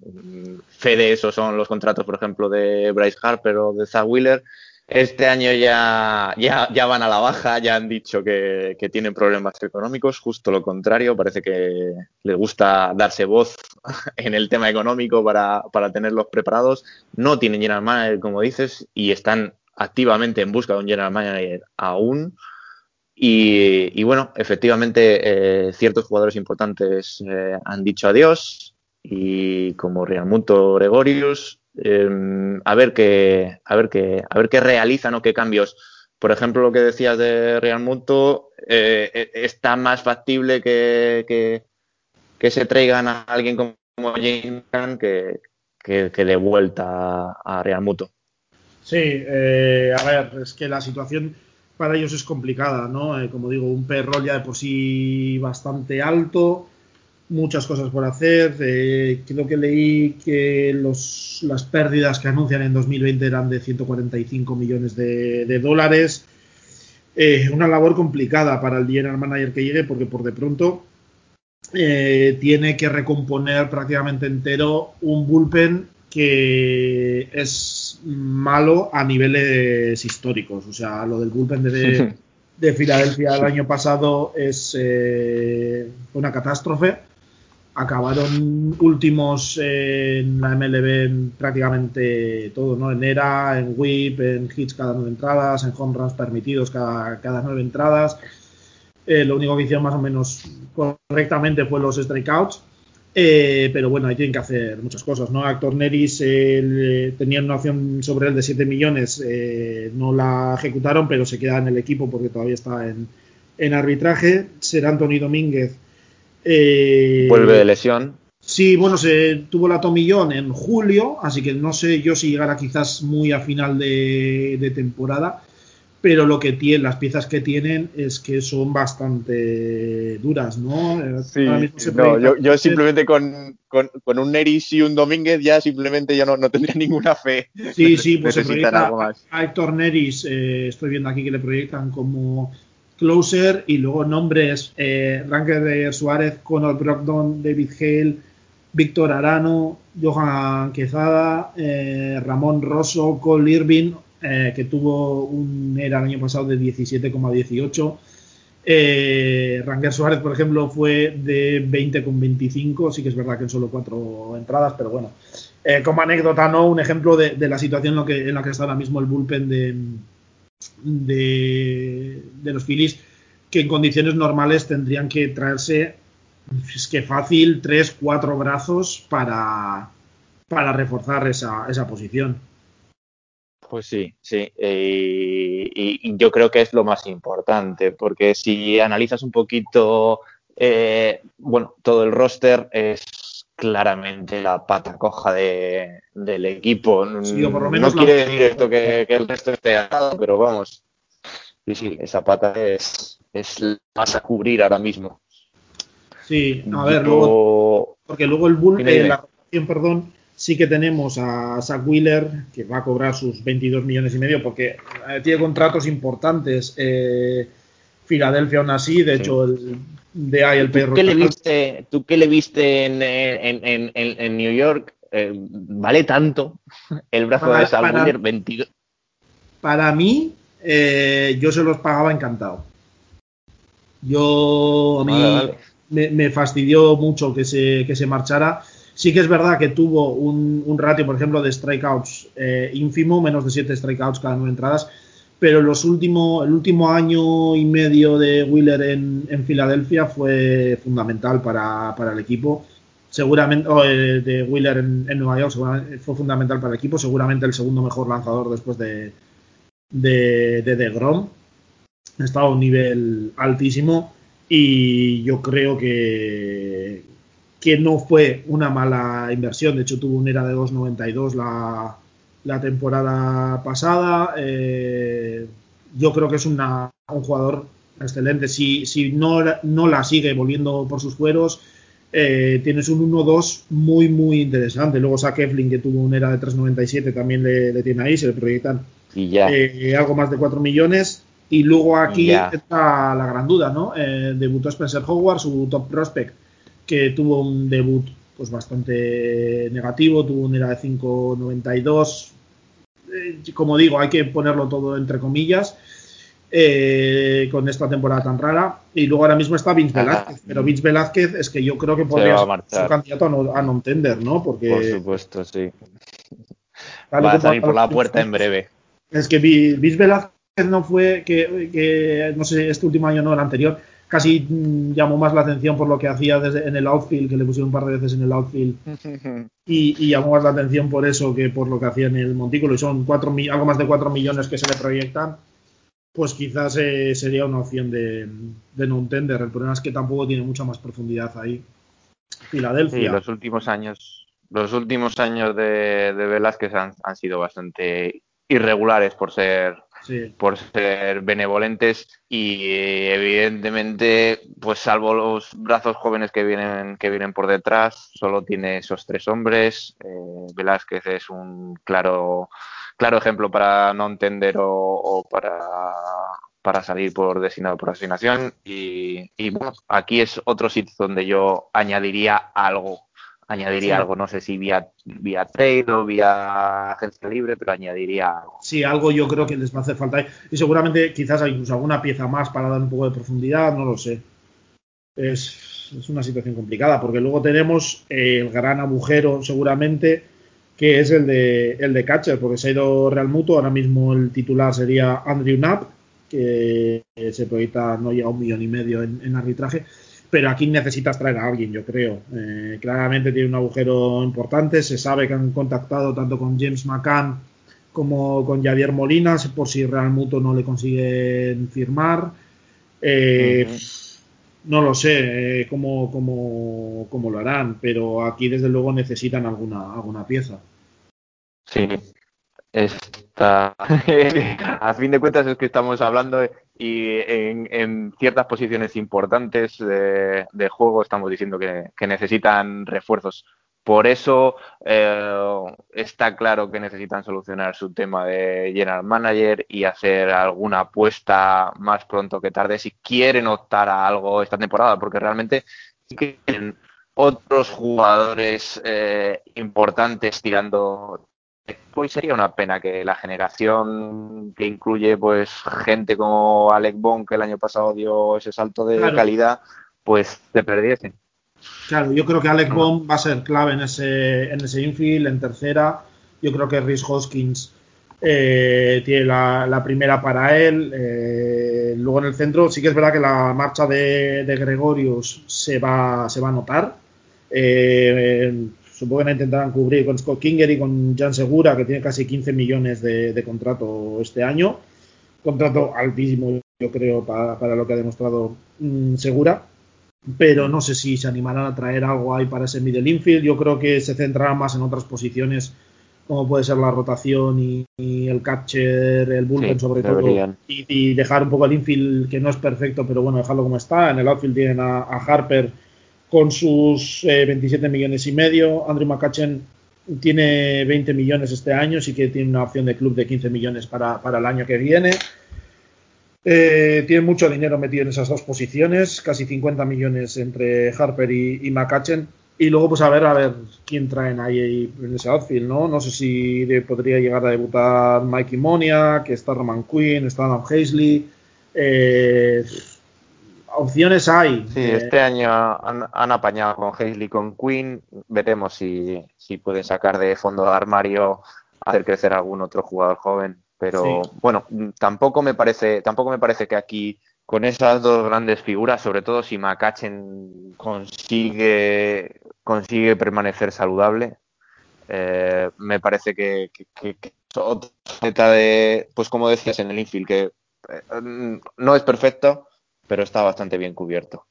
fe de eso son los contratos, por ejemplo, de Bryce Harper o de Zach Wheeler. Este año ya, ya, van a la baja, ya han dicho que, tienen problemas económicos, justo lo contrario, parece que les gusta darse voz en el tema económico para, para tenerlos preparados. No tienen general manager, como dices, y están activamente en busca de un general manager aún. Y, bueno, efectivamente, eh, ciertos jugadores importantes eh, han dicho adiós, y como Real Muto Gregorius, Em, a ver qué, a ver qué, a ver qué realizan o qué cambios. Por ejemplo, lo que decías de Real Mundo, eh, eh, está más factible que, que, se traigan a alguien como James que, que, de vuelta a Real Muto. Sí, eh, a ver, es que la situación para ellos es complicada, ¿no? como digo, un perro ya de por sí bastante alto, muchas cosas por hacer. Eh, creo que leí que los, las pérdidas que anuncian en 2020 eran de 145 millones de, dólares. Eh, una labor complicada para el general manager que llegue porque por de pronto eh, tiene que recomponer prácticamente entero un bullpen que es malo a niveles históricos. O sea, lo del bullpen de, de Filadelfia el año pasado es una catástrofe acabaron últimos en la MLB en prácticamente todo, ¿no? En ERA, en WHIP, en hits cada nueve entradas, en home runs permitidos cada, cada nueve entradas. Eh, lo único que hicieron más o menos correctamente fue los strikeouts. Eh, pero bueno, ahí tienen que hacer muchas cosas, ¿no? Actor Neris eh, tenían una opción sobre él de 7 millones, no la ejecutaron, pero se queda en el equipo porque todavía está en, en arbitraje. Será Anthony Domínguez eh, Vuelve de lesión. Sí, bueno, se tuvo la tomillón en julio, así que no sé yo si llegará quizás muy a final de, temporada, pero lo que tiene, las piezas que tienen es que son bastante duras, ¿no? Eh, sí, yo, simplemente con, un Neris y un Domínguez ya simplemente ya no, tendría ninguna fe. Sí, sí, pues A Héctor Neris, eh, estoy viendo aquí que le proyectan como closer y luego nombres eh, Ranker Suárez, Conor Brogdon, David Hale, Víctor Arano, Johan Quezada, eh, Ramón Rosso, Cole Irving, eh, que tuvo un era el año pasado de 17,18. Eh, Ranger Suárez, por ejemplo, fue de 20,25. Sí que es verdad que en solo cuatro entradas, pero bueno. Como anécdota, ¿no? Un ejemplo de, la situación en, en la que está ahora mismo el bullpen de, de, los Phillies que en condiciones normales tendrían que traerse, es que fácil, tres, cuatro brazos para, para reforzar esa, esa posición. Pues sí, sí. Eh, y, yo creo que es lo más importante, porque si analizas un poquito, eh, bueno, todo el roster es claramente la pata coja de, del equipo. no quiere decir esto que, el resto esté atado, pero vamos. Sí, sí, esa pata es, es más a cubrir ahora mismo. Sí, a ver, luego, porque luego el Bull, la rotación, perdón, sí que tenemos a Zach Wheeler, que va a cobrar sus 22 millones y medio, porque eh, tiene contratos importantes. Eh, Filadelfia aún así, de hecho, el de ahí el perro. ¿Tú qué le viste, ¿tú qué le viste en, en, en, New York? Eh, ¿Vale tanto el brazo de Sal para, 22? Para mí, eh, yo se los pagaba encantado. Yo, a mí, Me, fastidió mucho que se, que se marchara. Sí que es verdad que tuvo un, un ratio, por ejemplo, de strikeouts eh, ínfimo, menos de 7 strikeouts cada 9 entradas pero los últimos, el último año y medio de Wheeler en, Filadelfia fue fundamental para, para el equipo. Seguramente, eh, de Wheeler en, Nueva York fue fundamental para el equipo. Seguramente el segundo mejor lanzador después de, de, de, de Grom. Estaba a un nivel altísimo y yo creo que, que no fue una mala inversión. De hecho, tuvo un era de 2.92 la, la temporada pasada. Eh, yo creo que es una, un jugador excelente. Si, si no, no la sigue volviendo por sus fueros, eh, tienes un 1-2 muy, muy interesante. Luego Zach Eflin, que tuvo una era de 3.97, también le, tiene ahí, se le proyectan eh, algo más de 4 millones. Y luego aquí está la gran duda, ¿no? Eh, debutó Spencer Howard, su top prospect, que tuvo un debut pues bastante negativo, tuvo una era de 5.92. como digo, hay que ponerlo todo entre comillas eh, con esta temporada tan rara. Y luego ahora mismo está Vince Velázquez. Pero Vince Velázquez es que yo creo que podría ser su candidato a no, entender, ¿no? Porque, por supuesto, sí. Va a salir por la puerta en breve. Es que Vince Velázquez no fue que, no sé, este último año no, el anterior, casi mm, llamó más la atención por lo que hacía desde, en el outfield, que le pusieron un par de veces en el outfield, y, llamó más la atención por eso que por lo que hacía en el montículo, y son cuatro, algo más de 4 millones que se le proyectan pues quizás eh, sería una opción de, no entender. El problema es que tampoco tiene mucha más profundidad ahí. Filadelfia. Sí, los últimos años, los últimos años de, de Velázquez han, sido bastante irregulares por ser por ser benevolentes y evidentemente pues salvo los brazos jóvenes que vienen que vienen por detrás solo tiene esos tres hombres eh, Velázquez es un claro claro ejemplo para no entender o, para, para salir por designado por asignación. Y, bueno, aquí es otro sitio donde yo añadiría algo. Añadiría algo, no sé si vía, vía trade o vía agencia libre, pero añadiría algo. Sí, algo yo creo que les va a hacer falta. Y seguramente quizás hay incluso alguna pieza más para dar un poco de profundidad, no lo sé. Es, es una situación complicada, porque luego tenemos el gran agujero seguramente que es el de, el de catcher, porque se ha ido Real Muto, ahora mismo el titular sería Andrew Knapp, que se proyecta no llega a un millón y medio en, arbitraje, pero aquí necesitas traer a alguien, yo creo. Eh, claramente tiene un agujero importante, se sabe que han contactado tanto con James McCann como con Javier Molinas, por si Real Muto no le consiguen firmar. Eh, no lo sé eh, cómo, cómo, lo harán, pero aquí desde luego necesitan alguna, alguna pieza. Sí, está. a fin de cuentas es que estamos hablando y en, ciertas posiciones importantes de, juego estamos diciendo que, necesitan refuerzos. Por eso eh, está claro que necesitan solucionar su tema de general manager y hacer alguna apuesta más pronto que tarde si quieren optar a algo esta temporada, porque realmente tienen otros jugadores eh, importantes tirando. Pues sería una pena que la generación que incluye pues gente como Alec Bond que el año pasado dio ese salto de calidad, pues se perdiesen. Claro, yo creo que Alec Bond va a ser clave en ese, en ese infield, en tercera. Yo creo que Rhys Hoskins eh, tiene la, primera para él. Eh, luego en el centro, sí que es verdad que la marcha de, Gregorius se va, se va a notar. Eh, supongo que intentarán cubrir con Scott Kinger y con Jan Segura, que tiene casi 15 millones de, contrato este año. Contrato altísimo, yo creo, para, lo que ha demostrado mm, Segura pero no sé si se animarán a traer algo ahí para ese middle infield. Yo creo que se centrará más en otras posiciones, como puede ser la rotación y, el catcher, el bullpen sobre todo, y, dejar un poco el infield que no es perfecto, pero bueno, dejarlo como está. En el outfield tienen a, Harper con sus 27 eh, millones y medio. Andrew McCutchen tiene 20 millones este año, sí que tiene una opción de club de 15 millones para, para el año que viene. Eh, tiene mucho dinero metido en esas dos posiciones, casi 50 millones entre Harper y, y McCutchen. Y luego, pues a ver, a ver quién traen ahí en ese outfield, ¿no? No sé si podría llegar a debutar Mikey Monia, que está Roman Quinn, está Adam Hazley. Eh, opciones hay. Sí, este año han, apañado con Hazley, con Quinn. Veremos si, si pueden sacar de fondo de armario, hacer crecer algún otro jugador joven. Pero bueno, tampoco me parece, tampoco me parece que aquí con esas dos grandes figuras, sobre todo si Macachen consigue consigue permanecer saludable, eh, me parece que, que, otra de, pues como decías en el infield, que eh, no es perfecto, pero está bastante bien cubierto.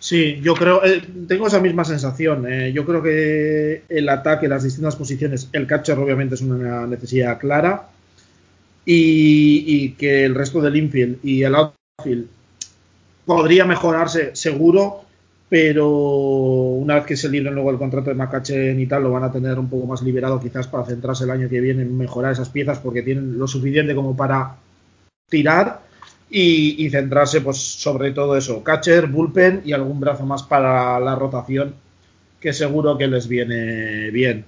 Sí, yo creo, eh, tengo esa misma sensación. Eh, yo creo que el ataque, las distintas posiciones, el catcher obviamente es una necesidad clara y, que el resto del infield y el outfield podría mejorarse seguro, pero una vez que se libren luego el contrato de Macachen y tal, lo van a tener un poco más liberado quizás para centrarse el año que viene en mejorar esas piezas porque tienen lo suficiente como para tirar y, centrarse pues sobre todo eso, catcher, bullpen y algún brazo más para la rotación que seguro que les viene bien.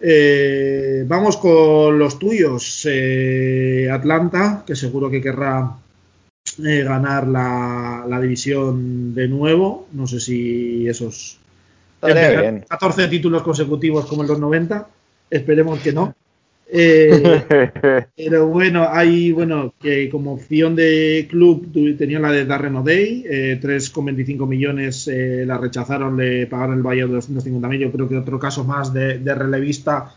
Eh, vamos con los tuyos. Eh, Atlanta, que seguro que querrá eh, ganar la, división de nuevo. No sé si esos 14 títulos consecutivos como en los 90. Esperemos que no. Eh, pero bueno, hay, bueno, que como opción de club tenía la de Darren O'Day, eh, 3,25 millones eh, la rechazaron, le pagaron el valle de 250.000. Yo creo que otro caso más de, relevista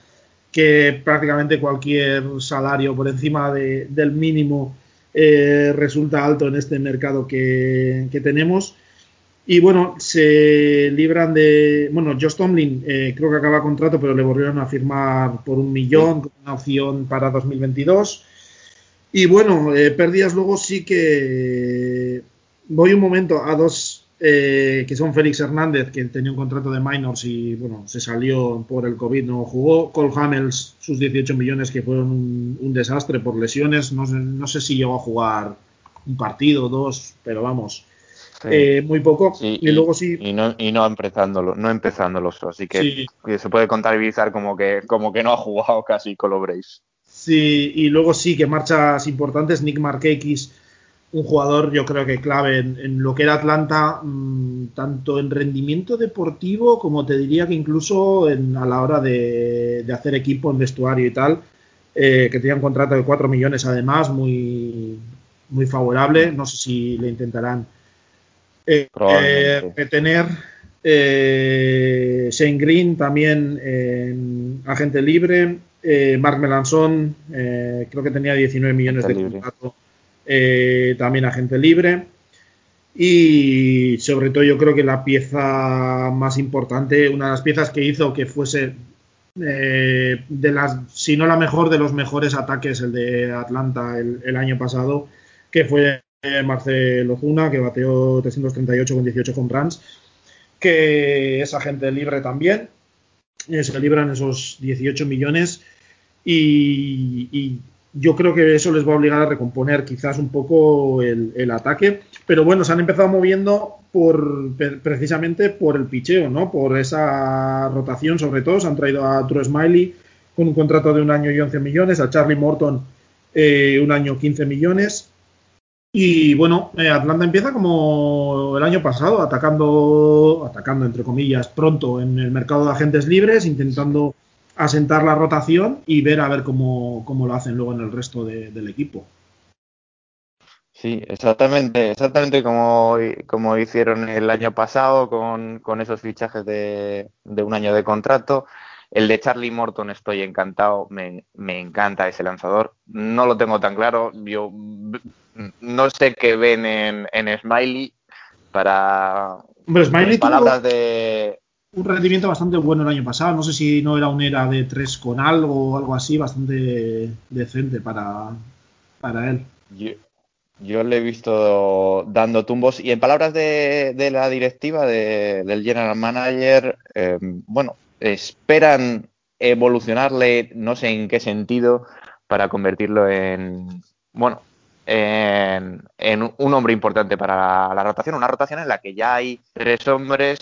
que prácticamente cualquier salario por encima del mínimo eh, resulta alto en este mercado que tenemos. Y bueno, se libran de. Bueno, Josh Tomlin eh, creo que acaba contrato, pero le volvieron a firmar por un millón, con una opción para 2022. Y bueno, eh, pérdidas luego sí que. Voy un momento a dos eh, que son Félix Hernández, que tenía un contrato de minors y bueno, se salió por el COVID, no jugó. Cole Hamels, sus 18 millones que fueron un, desastre por lesiones. No sé, no sé si llegó a jugar un partido, dos, pero vamos eh, muy poco. y, luego sí. Y no, y no empezándolo, no empezándolos. Así que, se puede contabilizar como que, como que no ha jugado casi con los Braves. Sí, y luego sí que marchas importantes. Nick Markakis, un jugador yo creo que clave en, lo que era Atlanta, mm, tanto en rendimiento deportivo como te diría que incluso en, a la hora de, hacer equipo en vestuario y tal. Eh, que tenía un contrato de 4 millones además, muy, muy favorable. No sé si le intentarán eh, tener eh, Shane Green también agente libre. Eh, Mark Melanson, eh, creo que tenía 19 millones de contrato, también agente libre. Y sobre todo yo creo que la pieza más importante, una de las piezas que hizo que fuese de las, si no la mejor de los mejores ataques, el de Atlanta el año pasado, que fue Marcelo Zuna, que bateó 338 con 18 home runs, que es agente libre también. Se libran esos 18 millones y, yo creo que eso les va a obligar a recomponer quizás un poco el, ataque. Pero bueno, se han empezado moviendo por precisamente por el picheo, ¿no? Por esa rotación, sobre todo. Se han traído a True Smiley con un contrato de un año y 11 millones, a Charlie Morton eh, un año 15 millones y bueno, eh, Atlanta empieza como el año pasado, atacando, atacando entre comillas, pronto en el mercado de agentes libres, intentando asentar la rotación y ver a ver cómo, lo hacen luego en el resto del equipo. Sí, exactamente, exactamente como, como hicieron el año pasado con, con esos fichajes de, de un año de contrato. El de Charlie Morton estoy encantado, me, me, encanta ese lanzador. No lo tengo tan claro, yo no sé qué ven en, en Smiley para Hombre, Smiley palabras de un rendimiento bastante bueno el año pasado. No sé si no era un era de 3 con algo o algo así, bastante decente para, para él. Yo, le he visto dando tumbos. Y en palabras de, de la directiva, de, del general manager, eh, bueno, esperan evolucionarle, no sé en qué sentido, para convertirlo en, bueno, en, un hombre importante para la, rotación, una rotación en la que ya hay tres hombres,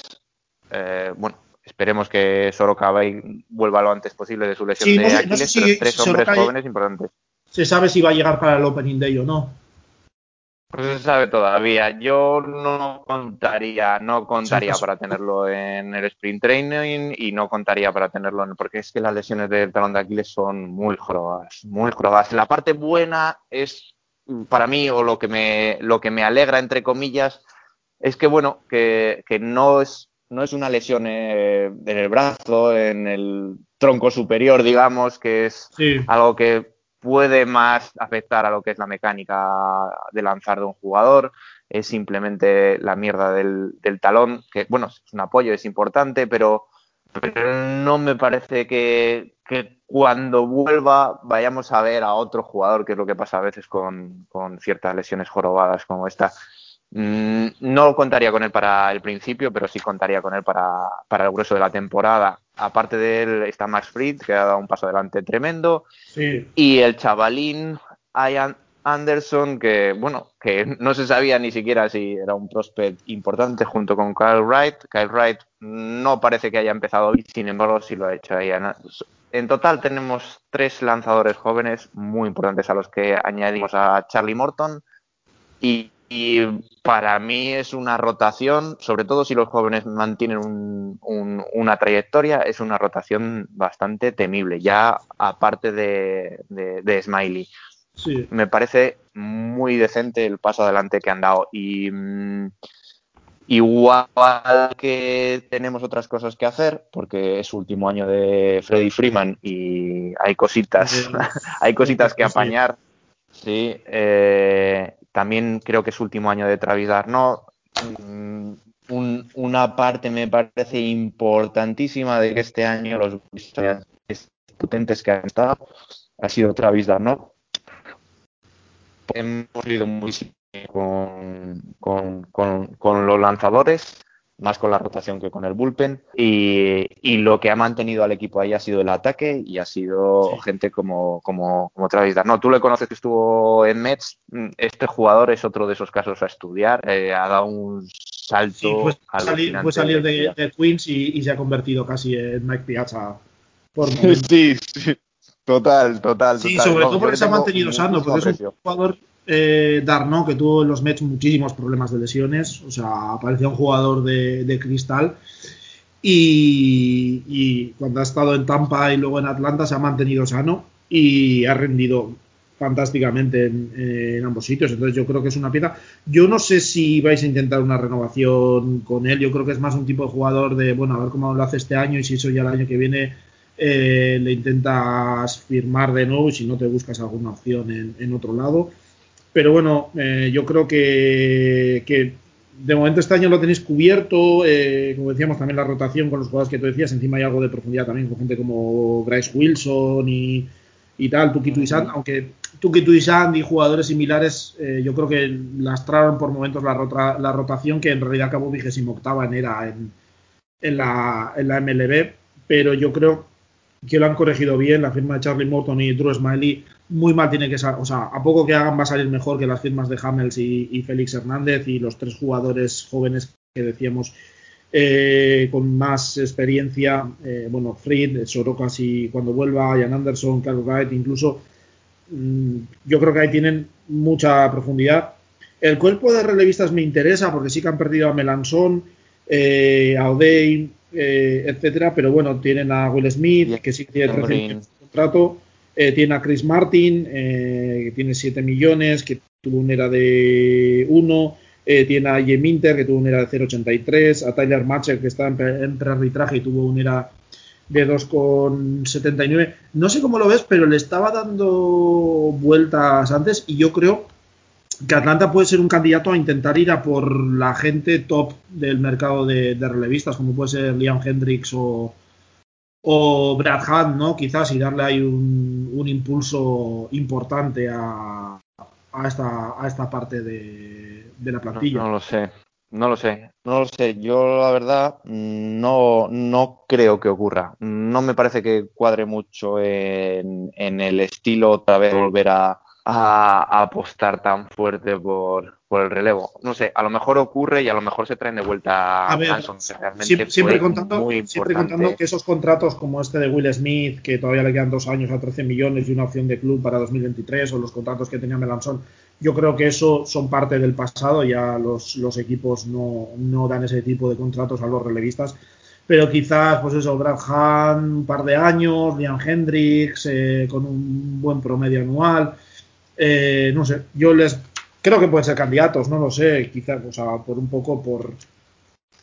eh, bueno, esperemos que y vuelva lo antes posible de su lesión de Aquiles, pero tres hombres jóvenes importantes. ¿Se sabe si va a llegar para el Opening Day o no? Pues se sabe todavía. Yo no contaría, no contaría para tenerlo en el sprint training y no contaría para tenerlo en, porque es que las lesiones del talón de Aquiles son muy jorobadas, muy jorobadas. La parte buena es para mí o lo que me lo que me alegra entre comillas es que bueno que, que no es no es una lesión eh, en el brazo, en el tronco superior, digamos, que es algo que puede más afectar a lo que es la mecánica de lanzar de un jugador. es simplemente la mierda del, talón, que bueno, es un apoyo, es importante, pero, no me parece que, cuando vuelva vayamos a ver a otro jugador, que es lo que pasa a veces con, con ciertas lesiones jorobadas como esta. Mm, no contaría con él para el principio, pero sí contaría con él para, para, el grueso de la temporada. Aparte de él está Max Fried, que ha dado un paso adelante tremendo. Y el chavalín Ian Anderson, que bueno, que no se sabía ni siquiera si era un prospect importante junto con Kyle Wright. Kyle Wright no parece que haya empezado hoy, sin embargo sí lo ha hecho Ian. En total tenemos tres lanzadores jóvenes muy importantes a los que añadimos a Charlie Morton y, para mí es una rotación, sobre todo si los jóvenes mantienen una trayectoria, es una rotación bastante temible, ya aparte de, de Smiley. Me parece muy decente el paso adelante que han dado. Y mm, igual que tenemos otras cosas que hacer, porque es último año de Freddy Freeman y hay cositas, hay cositas que apañar. Sí, eh, también creo que es último año de Travis Darno. Mm, una parte me parece importantísima de que este año los potentes que han estado ha sido Travis Darno hemos ido muy con, con, con, los lanzadores, más con la rotación que con el bullpen. Y, y, lo que ha mantenido al equipo ahí ha sido el ataque y ha sido gente como, como, como Travis No, tú le conoces que estuvo en Mets. Este jugador es otro de esos casos a estudiar. Eh, ha dado un salto. Sí, fue salir, fue salir de, de, Twins y, y, se ha convertido casi en Mike Piazza. Por sí, sí. Total, total. Sí, sobre todo porque se ha mantenido sano, porque es un jugador eh, Darno que tuvo en los Mets muchísimos problemas de lesiones, o sea, parecía un jugador de, cristal. Y, cuando ha estado en Tampa y luego en Atlanta se ha mantenido sano y ha rendido fantásticamente en, ambos sitios. Entonces yo creo que es una pieza. Yo no sé si vais a intentar una renovación con él. Yo creo que es más un tipo de jugador de, bueno, a ver cómo lo hace este año y si eso ya el año que viene eh, le intentas firmar de nuevo y si no te buscas alguna opción en, otro lado. Pero bueno, eh, yo creo que, de momento este año lo tenéis cubierto. Eh, como decíamos, también la rotación con los jugadores que tú decías. Encima hay algo de profundidad también con gente como Grace Wilson y, y tal, Tuki Tuisand. Aunque Tuki Tuisand y jugadores similares, yo creo que lastraron por momentos la, la rotación que en realidad acabó vigésimo octava en era en, en, la, en la MLB. Pero yo creo que lo han corregido bien, la firma de Charlie Morton y Drew Smiley muy mal tiene que salir, o sea, a poco que hagan va a salir mejor que las firmas de Hamels y, Félix Hernández y los tres jugadores jóvenes que decíamos eh, con más experiencia, eh, bueno, Fried, Soroka si cuando vuelva, Ian Anderson, Carl Wright, incluso mm, yo creo que ahí tienen mucha profundidad. El cuerpo de relevistas me interesa porque sí que han perdido a Melanson, eh, a O'Day, eh, etcétera, pero bueno, tienen a Will Smith, que sí tiene 13 millones de contrato, eh, tiene a Chris Martin, eh, que tiene 7 millones, que tuvo una era de 1, tiene a Yeminter, que tuvo una era de 0,83, a Tyler Matcher, que está en, en prearbitraje y tuvo una era de 2,79. No sé cómo lo ves, pero le estaba dando vueltas antes y yo creo que Atlanta puede ser un candidato a intentar ir a por la gente top del mercado de, relevistas, como puede ser Liam Hendricks o, o Brad Hunt, ¿no? Quizás y darle ahí un, impulso importante a, a, esta, a esta parte de, la plantilla. No, lo sé, no lo sé, no lo sé. Yo la verdad no, no creo que ocurra. No me parece que cuadre mucho en, en el estilo otra vez volver a a, apostar tan fuerte por, por, el relevo. No sé, a lo mejor ocurre y a lo mejor se traen de vuelta a, ver, siempre, contando, siempre contando que esos contratos como este de Will Smith, que todavía le quedan dos años a 13 millones y una opción de club para 2023, o los contratos que tenía Melanson, yo creo que eso son parte del pasado, ya los, los equipos no, no dan ese tipo de contratos a los relevistas pero quizás, pues eso, Brad Hahn, un par de años, Liam Hendricks, eh, con un buen promedio anual. Eh, no sé, yo les creo que pueden ser candidatos, no lo sé, quizás, o sea, por un poco por,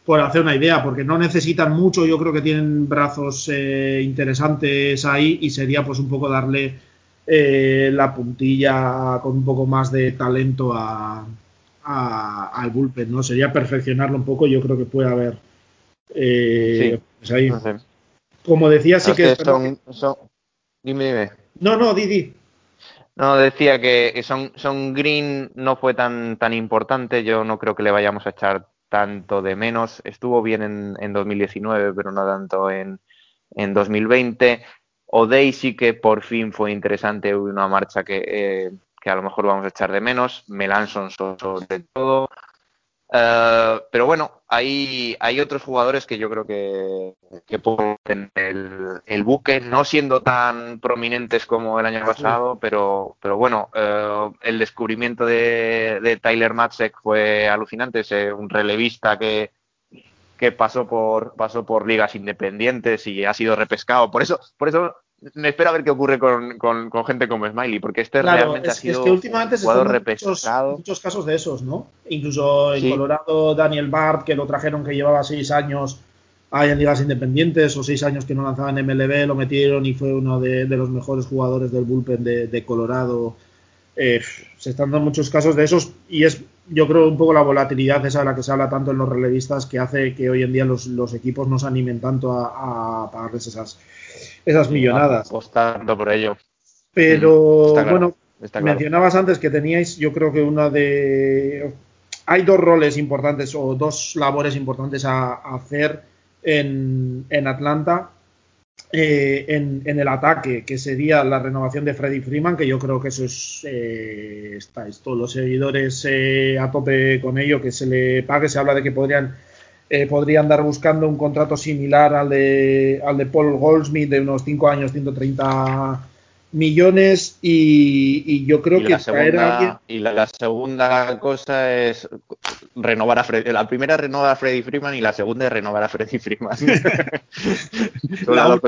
por hacer una idea, porque no necesitan mucho, yo creo que tienen brazos eh, interesantes ahí y sería pues un poco darle eh, la puntilla con un poco más de talento a, al bullpen, ¿no? Sería perfeccionarlo un poco, yo creo que puede haber. Eh, pues ahí, Como decía, sí que. Son, son... Dime, dime. No, no, Didi. No, decía que son, son Green no fue tan, tan importante, yo no creo que le vayamos a echar tanto de menos. Estuvo bien en, en 2019, pero no tanto en, en 2020. O'Day sí que por fin fue interesante, una marcha que, eh, que, a lo mejor vamos a echar de menos. Melanson sobre todo. Uh, pero bueno, hay, hay otros jugadores que yo creo que, que pueden el, el, buque, no siendo tan prominentes como el año pasado, pero, pero bueno, uh, el descubrimiento de, de Tyler Matzek fue alucinante, es un relevista que, que pasó por, pasó por ligas independientes y ha sido repescado. Por eso, por eso me espero a ver qué ocurre con, con, gente como Smiley, porque este realmente ha sido es que últimamente se muchos, muchos, casos de esos, ¿no? Incluso en Colorado, Daniel Bart, que lo trajeron que llevaba seis años ahí en ligas independientes o seis años que no lanzaba en MLB, lo metieron y fue uno de, los mejores jugadores del bullpen de, Colorado. Eh, se están dando muchos casos de esos y es yo creo un poco la volatilidad esa de la que se habla tanto en los relevistas que hace que hoy en día los, equipos no se animen tanto a, pagarles esas, esas millonadas. Apostando por ello. Pero bueno, mencionabas antes que teníais, yo creo que una de... Hay dos roles importantes o dos labores importantes a, hacer en, en Atlanta eh, en, el ataque, que sería la renovación de Freddy Freeman, que yo creo que eso es, eh, estáis todos los seguidores eh, a tope con ello, que se le pague, se habla de que podrían, podrían andar buscando un contrato similar al de, al de Paul Goldsmith de unos 5 años, 130 millones y, yo creo que la segunda, Y la, segunda cosa es renovar a Freddy. La primera es renovar a Freddy Freeman y la segunda es renovar a Freddy Freeman. la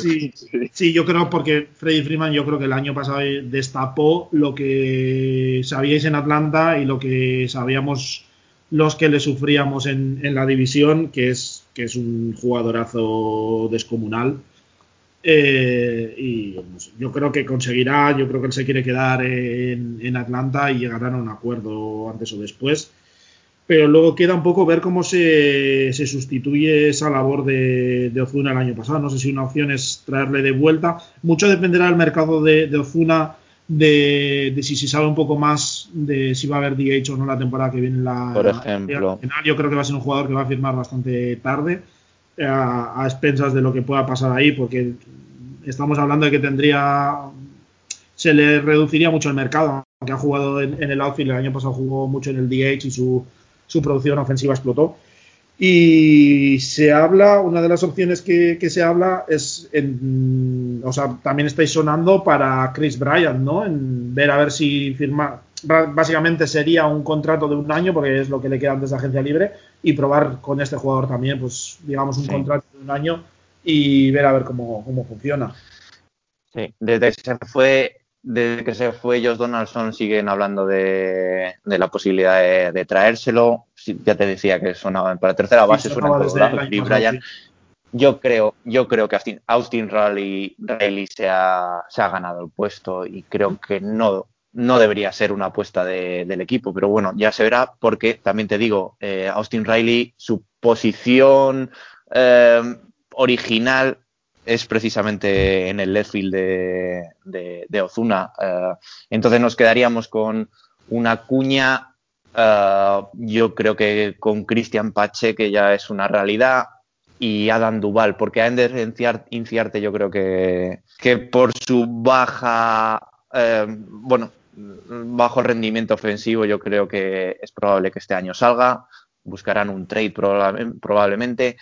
Sí, sí, yo creo porque Freddy Freeman yo creo que el año pasado destapó lo que sabíais en Atlanta y lo que sabíamos los que le sufríamos en, en la división, que es, que es un jugadorazo descomunal eh, y yo creo que conseguirá, yo creo que él se quiere quedar en, Atlanta y llegarán a un acuerdo antes o después. Pero luego queda un poco ver cómo se, sustituye esa labor de, Ozuna el año pasado. No sé si una opción es traerle de vuelta. Mucho dependerá del mercado de, Ozuna, de, si se sabe un poco más de si va a haber DH o no la temporada que viene. La, Por ejemplo. yo creo que va a ser un jugador que va a firmar bastante tarde a, expensas de lo que pueda pasar ahí, porque estamos hablando de que tendría. Se le reduciría mucho el mercado, aunque ha jugado en, el outfield, el año pasado jugó mucho en el DH y su, su producción ofensiva explotó. Y se habla, una de las opciones que, se habla es, en, o sea, también estáis sonando para Chris Bryant, ¿no? En ver a ver si firma, básicamente sería un contrato de un año, porque es lo que le queda antes de agencia libre, y probar con este jugador también, pues digamos, un contrato de un año y ver a ver cómo, funciona. Sí, desde que se fue, desde que se fue Josh Donaldson siguen hablando de, la posibilidad de, traérselo. Ya te decía que sonaba para tercera base, suena y Brian. Yo creo, yo creo que Austin, Austin Riley, se, ha, se ha ganado el puesto y creo que no, no debería ser una apuesta del equipo, pero bueno, ya se verá porque también te digo, eh, Austin Riley, su posición eh, original es precisamente en el left field de, Ozuna. Eh, entonces nos quedaríamos con una cuña, yo creo que con Cristian Pache, que ya es una realidad, y Adam Duval, porque a Ender Inciarte yo creo que, que por su baja, bueno, bajo rendimiento ofensivo, yo creo que es probable que este año salga. Buscarán un trade probablemente.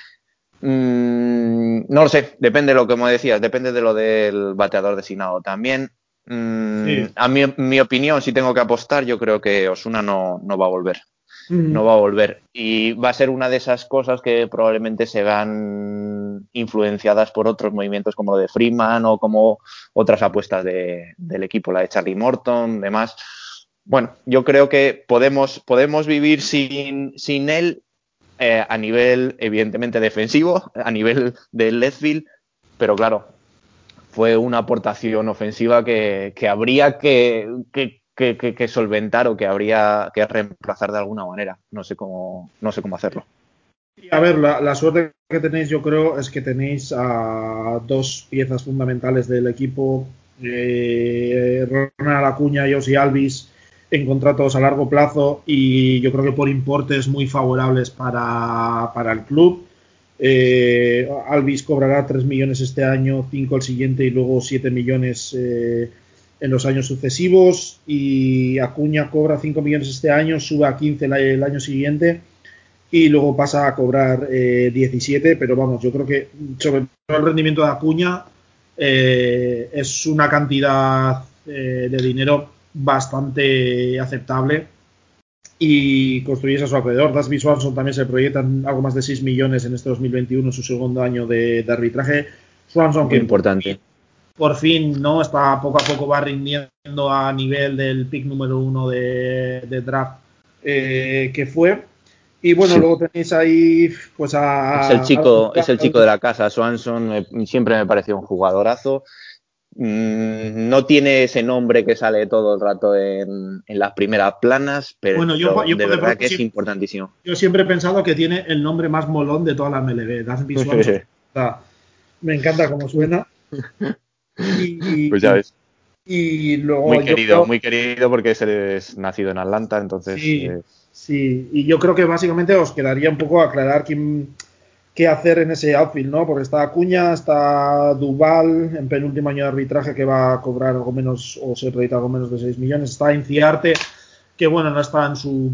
Mm, no lo sé, depende de lo que me decías, depende de lo del bateador designado también. Mm, a mi, mi, opinión, si tengo que apostar, yo creo que Osuna no, no va a volver no va a volver. Y va a ser una de esas cosas que probablemente se vean influenciadas por otros movimientos como lo de Freeman o como otras apuestas del equipo, la de Charlie Morton, demás. Bueno, yo creo que podemos, podemos vivir sin, sin él eh, a nivel, evidentemente, defensivo, a nivel del left pero claro, fue una aportación ofensiva que, habría que, que, solventar o que habría que reemplazar de alguna manera. No sé cómo, no sé cómo hacerlo. A ver, la, suerte que tenéis, yo creo, es que tenéis a dos piezas fundamentales del equipo, eh, Ronald Acuña y Osi Alvis, en contratos a largo plazo y yo creo que por importes muy favorables para, para el club. Eh, Alvis cobrará 3 millones este año, 5 el siguiente y luego 7 millones eh, en los años sucesivos. Y Acuña cobra 5 millones este año, sube a 15 el, año siguiente y luego pasa a cobrar 17. Eh, pero vamos, yo creo que sobre todo el rendimiento de Acuña es una cantidad de dinero bastante aceptable y construyes a su alrededor. Dasby Swanson también se proyectan algo más de 6 millones en este 2021, su segundo año de, arbitraje. Swanson, que importante. Por fin, ¿no? Está poco a poco va rindiendo a nivel del pick número uno de, draft eh, que fue. Y bueno, luego tenéis ahí pues a... Es el chico, es el chico de la casa, Swanson, siempre me pareció un jugadorazo. Mm, no tiene ese nombre que sale todo el rato en, las primeras planas, pero de verdad que es importantísimo. Yo siempre he pensado que tiene el nombre más molón de toda la MLB, me encanta cómo suena. Y, pues ya ves. Y luego muy querido, muy querido porque es, nacido en Atlanta, entonces. Sí, sí, y yo creo que básicamente os quedaría un poco aclarar quién qué hacer en ese outfield, ¿no? Porque está Acuña, está Duval en penúltimo año de arbitraje que va a cobrar algo menos o se proyecta algo menos de 6 millones. Está Inciarte, que bueno, no está en su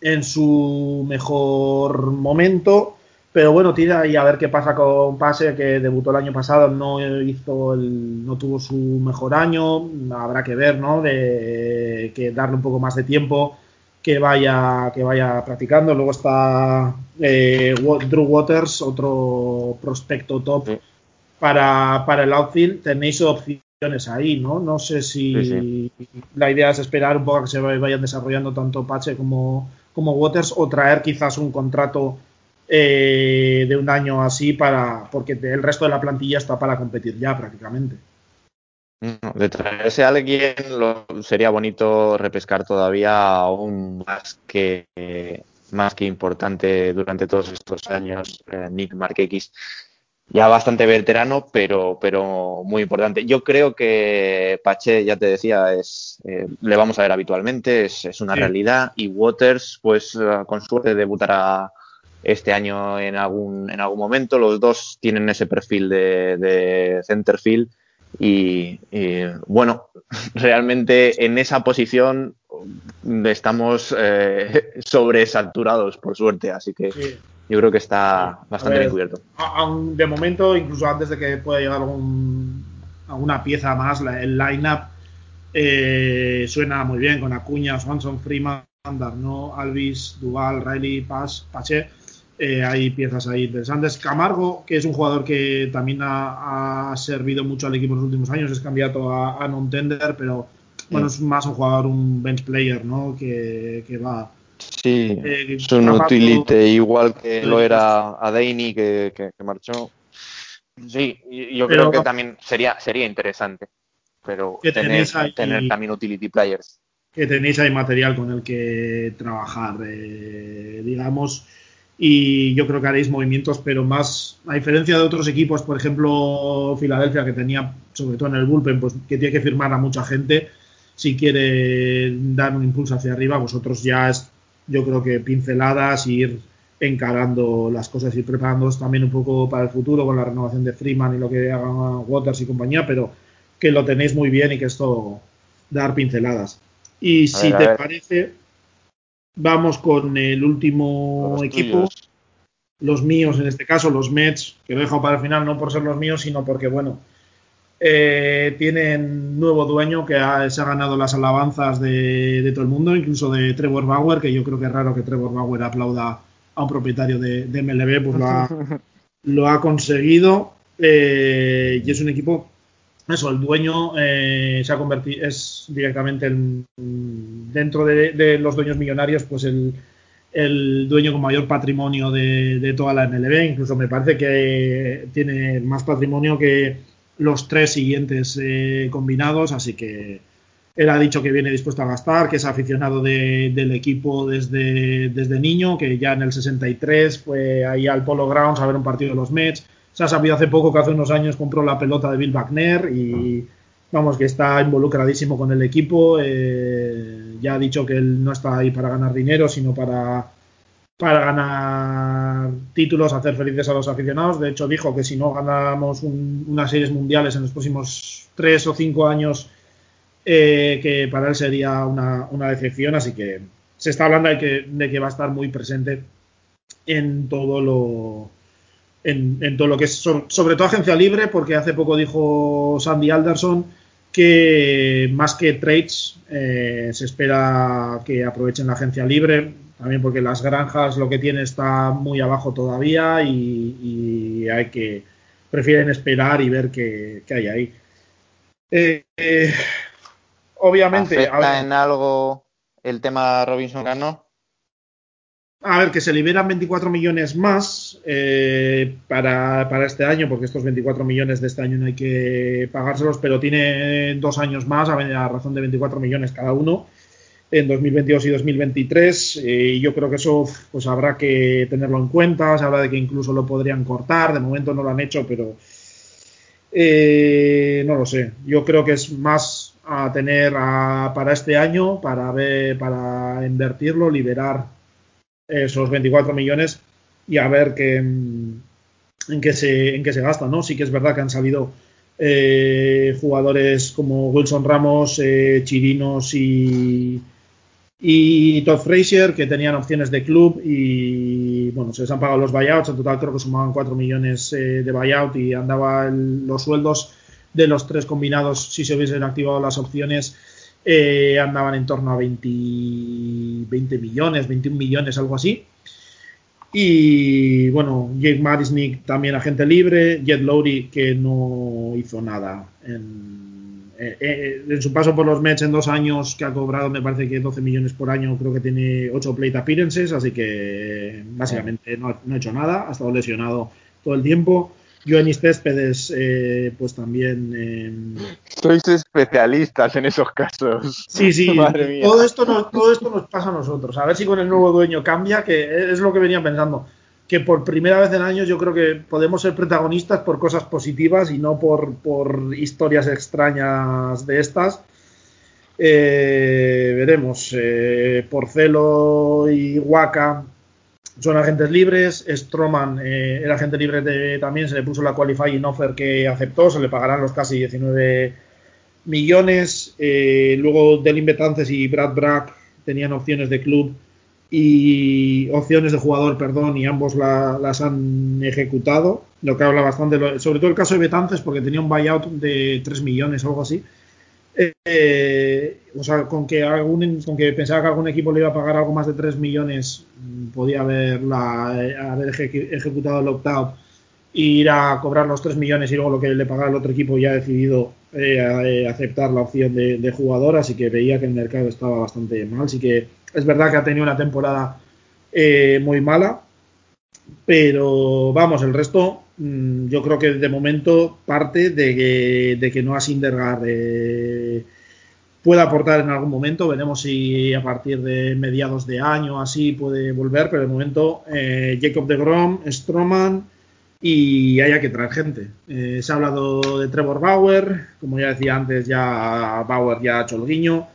en su mejor momento, pero bueno, tiene ahí a ver qué pasa con Pase, que debutó el año pasado, no hizo el, no tuvo su mejor año, habrá que ver, ¿no? De que darle un poco más de tiempo que vaya, que vaya practicando. Luego está eh, Drew Waters, otro prospecto top Para, para, el outfield. Tenéis opciones ahí, ¿no? No sé si la idea es esperar un poco a que se vayan desarrollando tanto Pache como, como Waters o traer quizás un contrato eh, de un año así para porque el resto de la plantilla está para competir ya prácticamente. De traerse a alguien lo, sería bonito repescar todavía aún más que más que importante durante todos estos años eh, Nick Marquex ya bastante veterano pero pero muy importante. Yo creo que Pache ya te decía es eh, le vamos a ver habitualmente es, una realidad. Y Waters pues eh, con suerte debutará este año en algún en algún momento. Los dos tienen ese perfil de, de centerfield y, bueno, realmente en esa posición estamos eh, sobresaturados, por suerte, así que yo creo que está bastante bien cubierto. de momento, incluso antes de que pueda llegar algún, alguna pieza más, el line-up eh, suena muy bien con Acuña, Swanson, Freeman, ¿no? Alvis, Duval, Riley, Paz, Pache eh, hay piezas ahí interesantes. Camargo, que es un jugador que también ha, servido mucho al equipo en los últimos años, es candidato a, non-tender, pero bueno, es más un jugador, un bench player, ¿no? Que, va. Sí, eh, es un utility igual que lo era a Deini que, marchó. Sí, yo creo que también sería, sería interesante, pero tener, tener también utility players. Que tenéis ahí material con el que trabajar, eh, digamos y yo creo que haréis movimientos, pero más, a diferencia de otros equipos, por ejemplo, Filadelfia, que tenía, sobre todo en el bullpen, pues que tiene que firmar a mucha gente si quiere dar un impulso hacia arriba, vosotros ya es, yo creo que pinceladas y ir encarando las cosas y preparándoos también un poco para el futuro con la renovación de Freeman y lo que hagan Waters y compañía, pero que lo tenéis muy bien y que esto dar pinceladas. Y si te parece, Vamos con el último equipo. Los míos, en este caso, los Mets, que lo he dejado para el final, no por ser los míos, sino porque, bueno, eh, tienen nuevo dueño que se ha ganado las alabanzas de, todo el mundo, incluso de Trevor Bauer, que yo creo que es raro que Trevor Bauer aplauda a un propietario de, MLB, pues lo ha, conseguido. Eh, y es un equipo eso, el dueño eh, se ha convertido, es directamente dentro de, los dueños millonarios, pues el, dueño con mayor patrimonio de, toda la MLB. Incluso me parece que tiene más patrimonio que los tres siguientes eh, combinados, así que Él ha dicho que viene dispuesto a gastar, que es aficionado del equipo desde, desde niño, que ya en el 63 fue ahí al Polo Grounds a ver un partido de los Mets. Se ha sabido hace poco que hace unos años compró la pelota de Bill Wagner y vamos, que está involucradísimo con el equipo. Eh, ya ha dicho que él no está ahí para ganar dinero, sino para, para ganar títulos, hacer felices a los aficionados. De hecho, dijo que si no ganamos unas series mundiales en los próximos tres o cinco años, eh, que para él sería una, decepción. Así que se está hablando de que, de que va a estar muy presente en todo lo en, todo lo que es sobre, todo agencia libre, porque hace poco dijo Sandy Alderson que más que trades eh, se espera que aprovechen la agencia libre, también porque las granjas lo que tiene está muy abajo todavía y, hay que prefieren esperar y ver qué, hay ahí. Eh, eh, obviamente. ¿Afecta en algo el tema Robinson Cano? A ver, que se liberan 24 millones más eh, para, este año, porque estos 24 millones de este año no hay que pagárselos, pero tiene dos años más, a razón de 24 millones cada uno, en 2022 y 2023. Eh, y yo creo que eso pues habrá que tenerlo en cuenta. Se habla de que incluso lo podrían cortar. De momento no lo han hecho, pero eh, no lo sé. Yo creo que es más a tener para este año, para ver, para invertirlo, liberar esos 24 millones y a ver qué, en, qué se, en qué se gasta, ¿no? Sí que es verdad que han salido eh, jugadores como Wilson Ramos, Chirinos y, y Todd Frazier que tenían opciones de club y bueno, se les han pagado los buyouts, en total creo que sumaban 4 millones eh, de buyout y andaba los sueldos de los tres combinados si se hubiesen activado las opciones eh, andaban en torno a 20, 20 millones, 21 millones, algo así. Y bueno, Jake Marisnik también agente libre, Jet Lowry que no hizo nada en, eh, eh, en, su paso por los Mets en dos años que ha cobrado me parece que 12 millones por año, creo que tiene 8 plate appearances, así que básicamente no, no ha hecho nada, ha estado lesionado todo el tiempo. Joanis Céspedes, eh, pues también. Eh, Sois especialistas en esos casos. Sí, sí. Todo esto, nos, todo esto nos pasa a nosotros. A ver si con el nuevo dueño cambia, que es lo que venía pensando. Que por primera vez en años yo creo que podemos ser protagonistas por cosas positivas y no por, por historias extrañas de estas. Eh, veremos. Porcelo y Waka son agentes libres. Stroman eh, era agente libre de, también, se le puso la qualifying offer que aceptó, se le pagarán los casi 19 millones. Eh, luego Delin Betances y Brad Brack tenían opciones de club y opciones de jugador, perdón, y ambos las han ejecutado. Lo que habla bastante, sobre todo el caso de Betances, porque tenía un buyout de 3 millones o algo así. Eh, o sea, con que, algún, con que pensaba que algún equipo le iba a pagar algo más de 3 millones, mm, podía haberla, eh, haber ejecutado el opt-out ir a cobrar los 3 millones y luego lo que le pagara el otro equipo ya ha decidido eh, aceptar la opción de, jugador, así que veía que el mercado estaba bastante mal. Así que es verdad que ha tenido una temporada muy mala, pero vamos, el resto Mm, yo creo que de momento parte de que, de que Noah Sindergaard eh, pueda aportar en algún momento. Veremos si a partir de mediados de año así puede volver, pero de momento eh, Jacob de Grom, Stroman y haya que traer gente. Eh, se ha hablado de Trevor Bauer, como ya decía antes, ya Bauer ya ha hecho el guiño.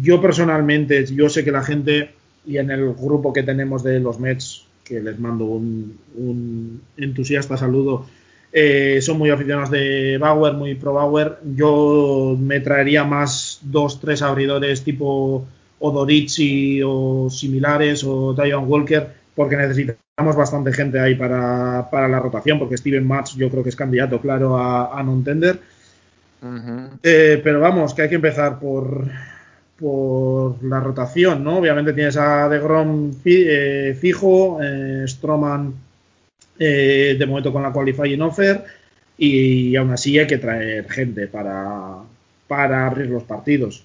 Yo personalmente, yo sé que la gente y en el grupo que tenemos de los Mets que les mando un, entusiasta saludo. Eh, son muy aficionados de Bauer, muy pro Bauer. Yo me traería más dos, tres abridores tipo Odorici o similares o Dion Walker, porque necesitamos bastante gente ahí para, la rotación, porque Steven Match yo creo que es candidato claro a, a non-tender. Eh, pero vamos, que hay que empezar por, por la rotación, ¿no? Obviamente tienes a De Grom eh, fijo, eh, Stroman eh, de momento con la qualifying offer y, aún así hay que traer gente para, para abrir los partidos.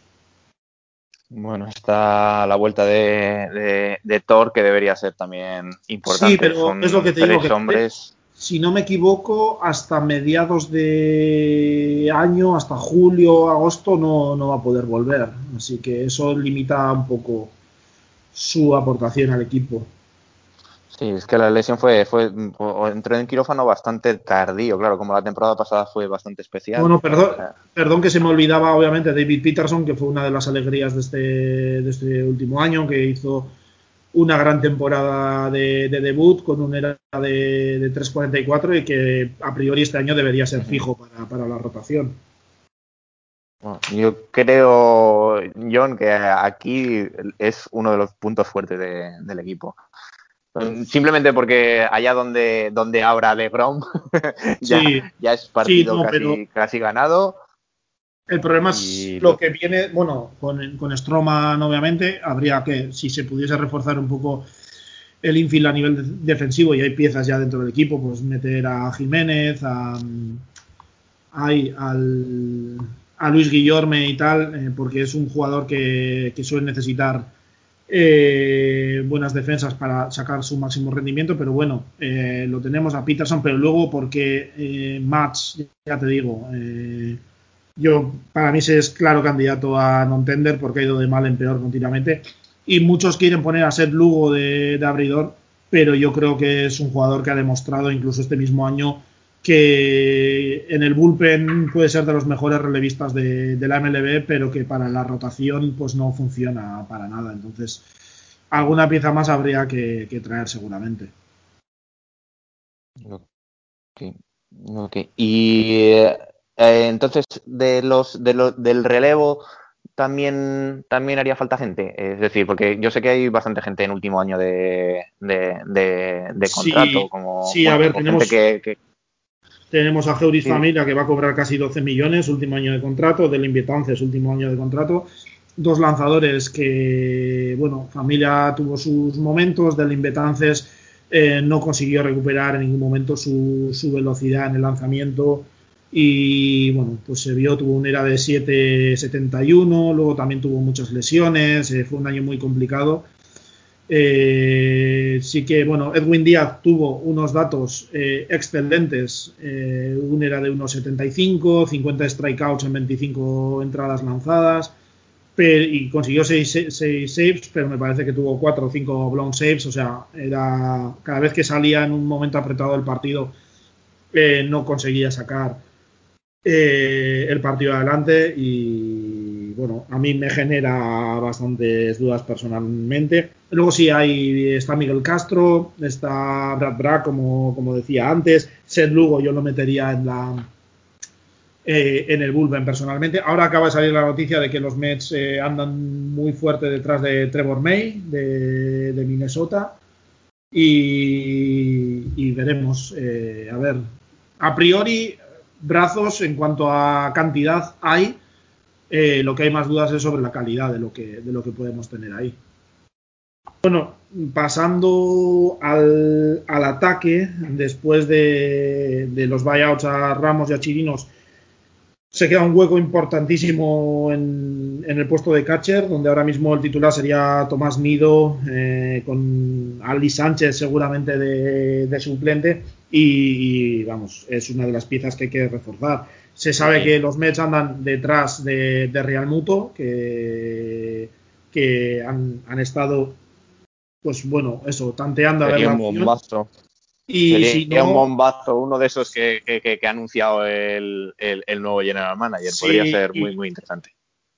Bueno, está la vuelta de, de, Thor que debería ser también importante. Sí, pero es lo que te digo. Que hombres. Si no me equivoco, hasta mediados de año, hasta julio, agosto, no, no va a poder volver. Así que eso limita un poco su aportación al equipo. Sí, es que la lesión fue, fue entró en quirófano bastante tardío, claro, como la temporada pasada fue bastante especial. Bueno, perdón, perdón que se me olvidaba, obviamente, David Peterson, que fue una de las alegrías de este, de este último año, que hizo una gran temporada de, debut con un era de, de 3.44 y que a priori este año debería ser fijo para, para la rotación. yo creo, John, que aquí es uno de los puntos fuertes del equipo. Simplemente porque allá donde, donde abra LeBron ya, ya es partido casi, ganado. El problema es lo que viene, bueno, con, con Stroman obviamente, habría que, si se pudiese reforzar un poco el infield a nivel defensivo y hay piezas ya dentro del equipo, pues meter a Jiménez, a, a Luis Guillorme y tal, eh, porque es un jugador que, que suele necesitar eh, buenas defensas para sacar su máximo rendimiento, pero bueno, eh, lo tenemos a Peterson, pero luego porque eh, Mats, ya te digo, eh, yo para mí es claro candidato a non-tender porque ha ido de mal en peor continuamente y muchos quieren poner a Seth Lugo de, abridor, pero yo creo que es un jugador que ha demostrado incluso este mismo año que en el bullpen puede ser de los mejores relevistas de, la MLB, pero que para la rotación pues no funciona para nada. Entonces, alguna pieza más habría que, traer seguramente. Ok. Y eh, entonces, de los, de del relevo, también, también haría falta gente. Es decir, porque yo sé que hay bastante gente en último año de, de, contrato. como, sí a ver, tenemos, que, tenemos a Geuris Familia que va a cobrar casi 12 millones, último año de contrato, del Invietances, último año de contrato. Dos lanzadores que, bueno, Familia tuvo sus momentos, del Invetances eh, no consiguió recuperar en ningún momento su, su, velocidad en el lanzamiento y, bueno, pues se vio, tuvo un era de 7.71, luego también tuvo muchas lesiones, eh, fue un año muy complicado eh, sí que, bueno, Edwin Díaz tuvo unos datos eh, excelentes. Eh, un era de unos 75, 50 strikeouts en 25 entradas lanzadas y consiguió 6 saves, pero me parece que tuvo 4 o 5 blown saves. O sea, era cada vez que salía en un momento apretado del partido, eh, no conseguía sacar eh, el partido adelante y bueno, a mí me genera bastantes dudas personalmente. Luego sí hay, está Miguel Castro, está Brad Brack, como, como decía antes, Seth Lugo yo lo metería en la eh, en el bullpen personalmente. Ahora acaba de salir la noticia de que los Mets eh, andan muy fuerte detrás de Trevor May, de, Minnesota. Y, veremos. a ver, a priori brazos en cuanto a cantidad hay. Eh, lo que hay más dudas es sobre la calidad de lo que, de lo que podemos tener ahí. Bueno, pasando al, al ataque, después de, de, los buyouts a Ramos y a Chirinos, se queda un hueco importantísimo en, en, el puesto de catcher, donde ahora mismo el titular sería Tomás Nido, eh, con Ali Sánchez seguramente de, de suplente, y, vamos, es una de las piezas que hay que reforzar. Se sabe que los Mets andan detrás de, Real Muto, que, que han, han, estado, pues bueno, eso, tanteando a ver un bombazo. Y Sería un bombazo, uno de esos que, que, ha anunciado el, el, nuevo General Manager. Podría ser muy, muy interesante.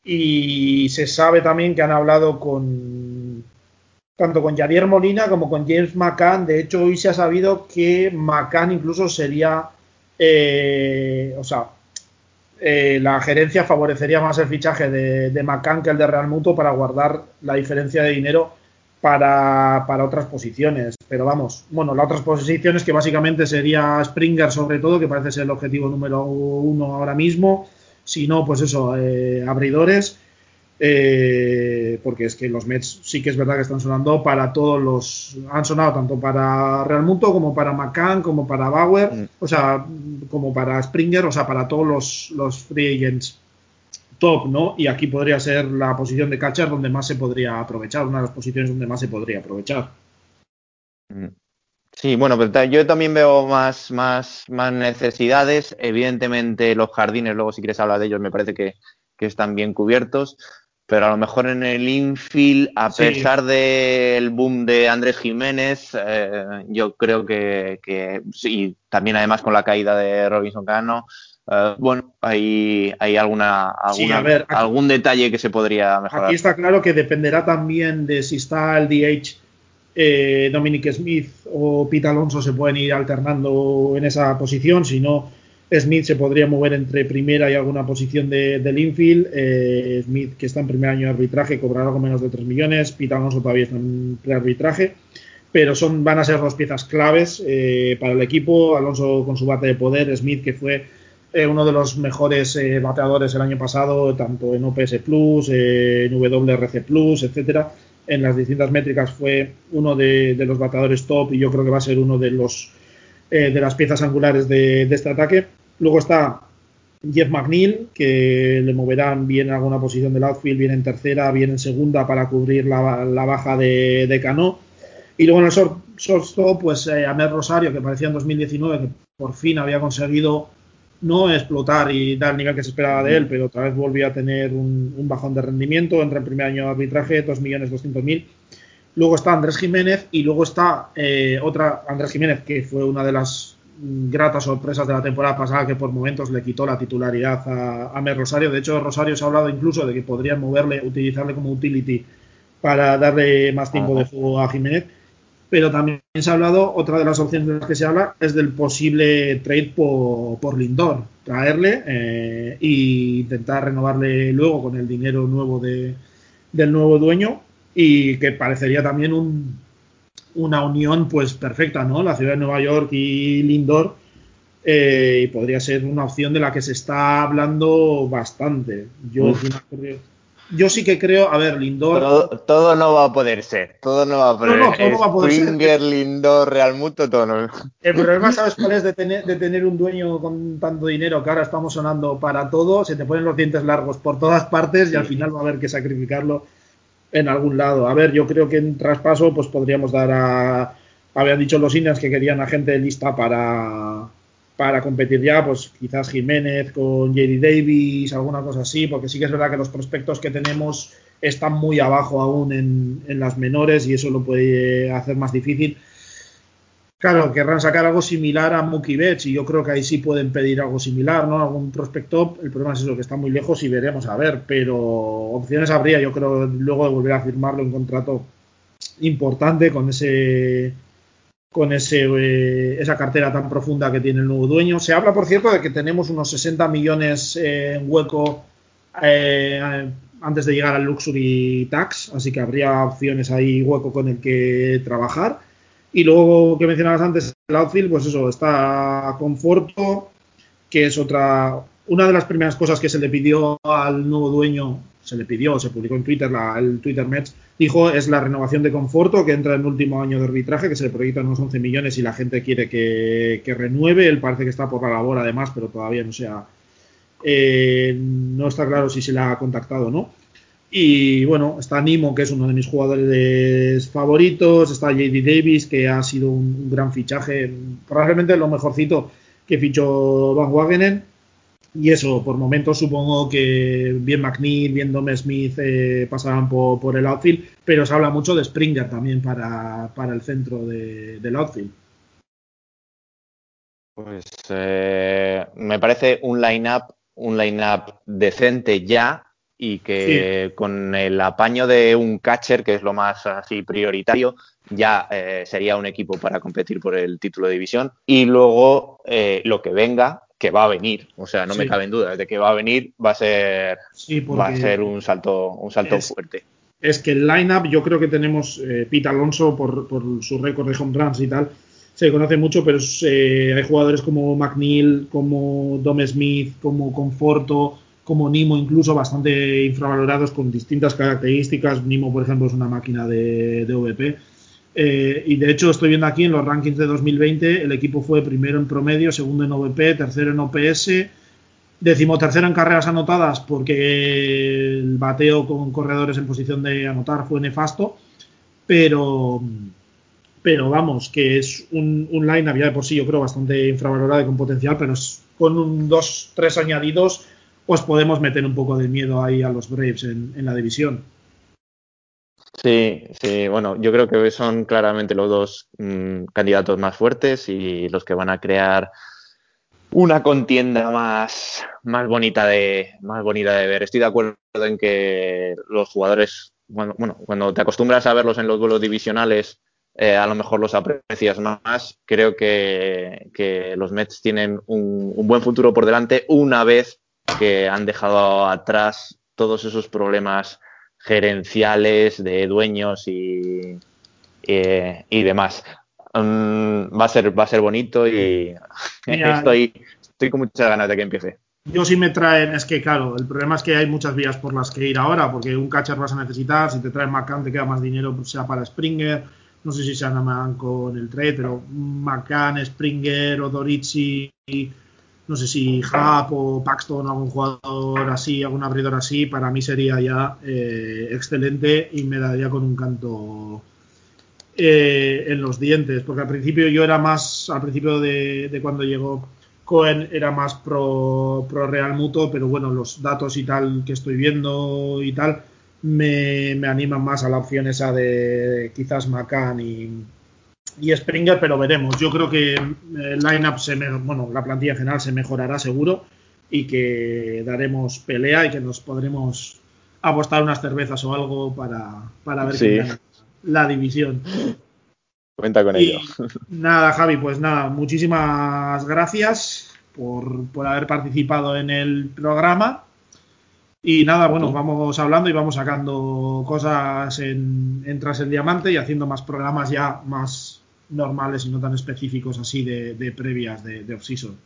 Y se sabe también que han hablado con, tanto con Javier Molina como con James McCann. De hecho, hoy se ha sabido que McCann incluso sería, eh, o sea, eh, la gerencia favorecería más el fichaje de, de, McCann que el de Real Muto para guardar la diferencia de dinero para, para, otras posiciones. Pero vamos, bueno, las otras posiciones que básicamente sería Springer sobre todo, que parece ser el objetivo número uno ahora mismo. Si no, pues eso, eh, abridores eh, porque es que los Mets sí que es verdad que están sonando para todos los. Han sonado tanto para Real Mundo como para McCann, como para Bauer, mm. o sea, como para Springer, o sea, para todos los, los free agents top, ¿no? Y aquí podría ser la posición de catcher donde más se podría aprovechar, una de las posiciones donde más se podría aprovechar. Mm. Sí, bueno, pero yo también veo más, más, más necesidades. Evidentemente, los jardines, luego si quieres hablar de ellos, me parece que, están bien cubiertos. Pero a lo mejor en el infield, a pesar del boom de Andrés Jiménez, eh, yo creo que, que sí, también además con la caída de Robinson Cano, eh, bueno, hay, hay alguna, algún detalle que se podría mejorar. Aquí está claro que dependerá también de si está el DH eh, Dominic Smith o Pete Alonso se pueden ir alternando en esa posición, si no, Smith se podría mover entre primera y alguna posición del infield. Eh, Smith, que está en primer año de arbitraje, cobrará algo menos de 3 millones. Pete Alonso todavía está en prearbitraje. Pero son, van a ser dos piezas claves eh, para el equipo. Alonso con su bate de poder, Smith, que fue uno de los mejores bateadores el año pasado, tanto en OPS Plus, en WRC Plus, etcétera en las distintas métricas fue uno de, los bateadores top y yo creo que va a ser uno de los eh, de las piezas angulares de, este ataque. Luego está Jeff McNeil, que le moverán bien en alguna posición del outfield, bien en tercera, bien en segunda para cubrir la, baja de, de, Cano. Y luego en el shortstop, pues eh, Amer Rosario, que parecía en 2019 que por fin había conseguido no explotar y dar el nivel que se esperaba de él, pero otra vez volvió a tener un, bajón de rendimiento. Entra en primer año de arbitraje, 2.200.000. Luego está Andrés Jiménez y luego está eh, otra, Andrés Jiménez, que fue una de las gratas sorpresas de la temporada pasada que por momentos le quitó la titularidad a, a Mer Rosario. De hecho, Rosario se ha hablado incluso de que podrían moverle, utilizarle como utility para darle más tiempo de juego a Jiménez pero también se ha hablado, otra de las opciones de las que se habla es del posible trade por, Lindor, traerle e intentar renovarle luego con el dinero nuevo de, del nuevo dueño y que parecería también un, una unión pues perfecta, ¿no? La ciudad de Nueva York y Lindor eh, y podría ser una opción de la que se está hablando bastante. Yo yo sí que creo, a ver, Lindor. Todo, no va a poder ser. Todo no va a poder, no, no, todo va a poder Springer, Lindor, Real Muto, todo no. El problema, ¿sabes cuál es de tener, de tener un dueño con tanto dinero que ahora estamos sonando para todo? Se te ponen los dientes largos por todas partes y al final va a haber que sacrificarlo en algún lado. A ver, yo creo que en traspaso, pues podríamos dar a. Habían dicho los indios que querían a gente lista para para competir ya, pues quizás Jiménez con JD Davis, alguna cosa así, porque sí que es verdad que los prospectos que tenemos están muy abajo aún en, las menores y eso lo puede hacer más difícil. Claro, querrán sacar algo similar a Mookie Betts y yo creo que ahí sí pueden pedir algo similar, ¿no? Algún prospecto. El problema es eso, que está muy lejos y veremos a ver, pero opciones habría, yo creo, luego de volver a firmarlo un contrato importante con ese con ese, eh, esa cartera tan profunda que tiene el nuevo dueño. Se habla, por cierto, de que tenemos unos 60 millones en hueco eh, antes de llegar al Luxury Tax, así que habría opciones ahí, hueco con el que trabajar. Y luego que mencionabas antes, el outfield, pues eso, está Conforto, que es otra, una de las primeras cosas que se le pidió al nuevo dueño se le pidió, se publicó en Twitter, el Twitter Mets, dijo es la renovación de Conforto que entra en el último año de arbitraje, que se le proyectan unos 11 millones y la gente quiere que, renueve. Él parece que está por la labor además, pero todavía no sea, eh, no está claro si se le ha contactado o no. Y bueno, está Nimo, que es uno de mis jugadores favoritos, está JD Davis, que ha sido un, gran fichaje, probablemente lo mejorcito que fichó Van Wagenen y eso, por momentos supongo que bien McNeil, bien Dom Smith eh, pasarán por, el outfield, pero se habla mucho de Springer también para, el centro del outfield. Pues eh, me parece un line-up un line-up decente ya y que con el apaño de un catcher, que es lo más así prioritario, ya eh, sería un equipo para competir por el título de división. Y luego lo que venga, que va a venir, o sea, no me cabe en duda, de que va a venir va a ser, va a ser un salto, un salto fuerte. Es que el line-up, yo creo que tenemos eh, Pete Alonso por, su récord de home runs y tal, se conoce mucho, pero eh, hay jugadores como McNeil, como Dom Smith, como Conforto, como Nimo, incluso bastante infravalorados con distintas características. Nimo, por ejemplo, es una máquina de, de VP eh, y de hecho estoy viendo aquí en los rankings de 2020, el equipo fue primero en promedio, segundo en OVP, tercero en OPS, decimotercero en carreras anotadas porque el bateo con corredores en posición de anotar fue nefasto, pero, pero vamos, que es un, un line había de por sí, yo creo, bastante infravalorado y con potencial, pero con un dos, tres añadidos, pues podemos meter un poco de miedo ahí a los Braves en, la división. Sí, sí, bueno, yo creo que son claramente los dos mm, candidatos más fuertes y los que van a crear una contienda más, más bonita de más bonita de ver. Estoy de acuerdo en que los jugadores, bueno, cuando te acostumbras a verlos en los duelos divisionales, eh, a lo mejor los aprecias más. Creo que, los Mets tienen un, buen futuro por delante una vez que han dejado atrás todos esos problemas gerenciales de dueños y, y, y demás. Um, va a ser va a ser bonito y estoy estoy con muchas ganas de que empiece. Yo sí me traen, es que claro, el problema es que hay muchas vías por las que ir ahora, porque un catcher vas a necesitar, si te traen McCann te queda más dinero, pues sea para Springer, no sé si se llaman con el trade, pero McCann, Springer o Dorici, no sé si Hub o Paxton, algún jugador así, algún abridor así, para mí sería ya eh, excelente y me daría con un canto eh, en los dientes, porque al principio yo era más, al principio de, cuando llegó Cohen era más pro, pro, Real Muto, pero bueno, los datos y tal que estoy viendo y tal me, me animan más a la opción esa de quizás McCann y, y Springer, pero veremos. Yo creo que el lineup se bueno, la plantilla general se mejorará seguro y que daremos pelea y que nos podremos apostar unas cervezas o algo para, para ver quién gana la división. Cuenta con ello. Nada, Javi, pues nada, muchísimas gracias por, por haber participado en el programa. Y nada, bueno, vamos hablando y vamos sacando cosas en, en, Tras el Diamante y haciendo más programas ya más normales y no tan específicos así de, previas de, de off-season.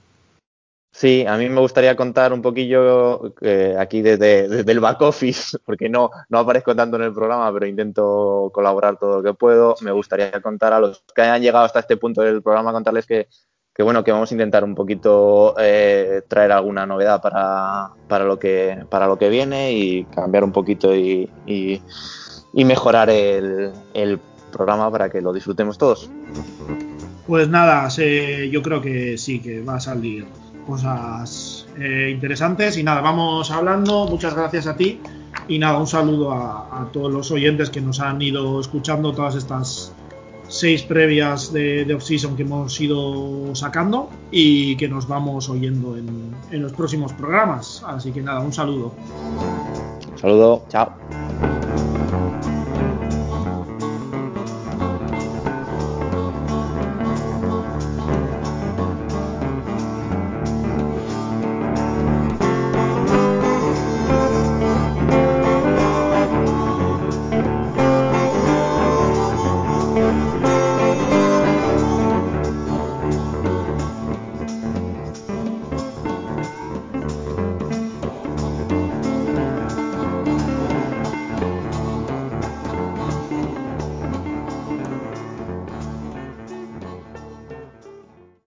Sí, a mí me gustaría contar un poquillo eh, aquí desde, desde, el back office, porque no, no aparezco tanto en el programa, pero intento colaborar todo lo que puedo. Me gustaría contar a los que hayan llegado hasta este punto del programa, contarles que, que bueno, que vamos a intentar un poquito eh, traer alguna novedad para, para, lo que, para lo que viene y cambiar un poquito y, y, mejorar el programa para que lo disfrutemos todos. Pues nada, sé, yo creo que sí, que va a salir cosas eh, interesantes. Y nada, vamos hablando. Muchas gracias a ti. Y nada, un saludo a, a, todos los oyentes que nos han ido escuchando todas estas seis previas de, de off-season que hemos ido sacando y que nos vamos oyendo en, en los próximos programas. Así que nada, un saludo. Un saludo, chao.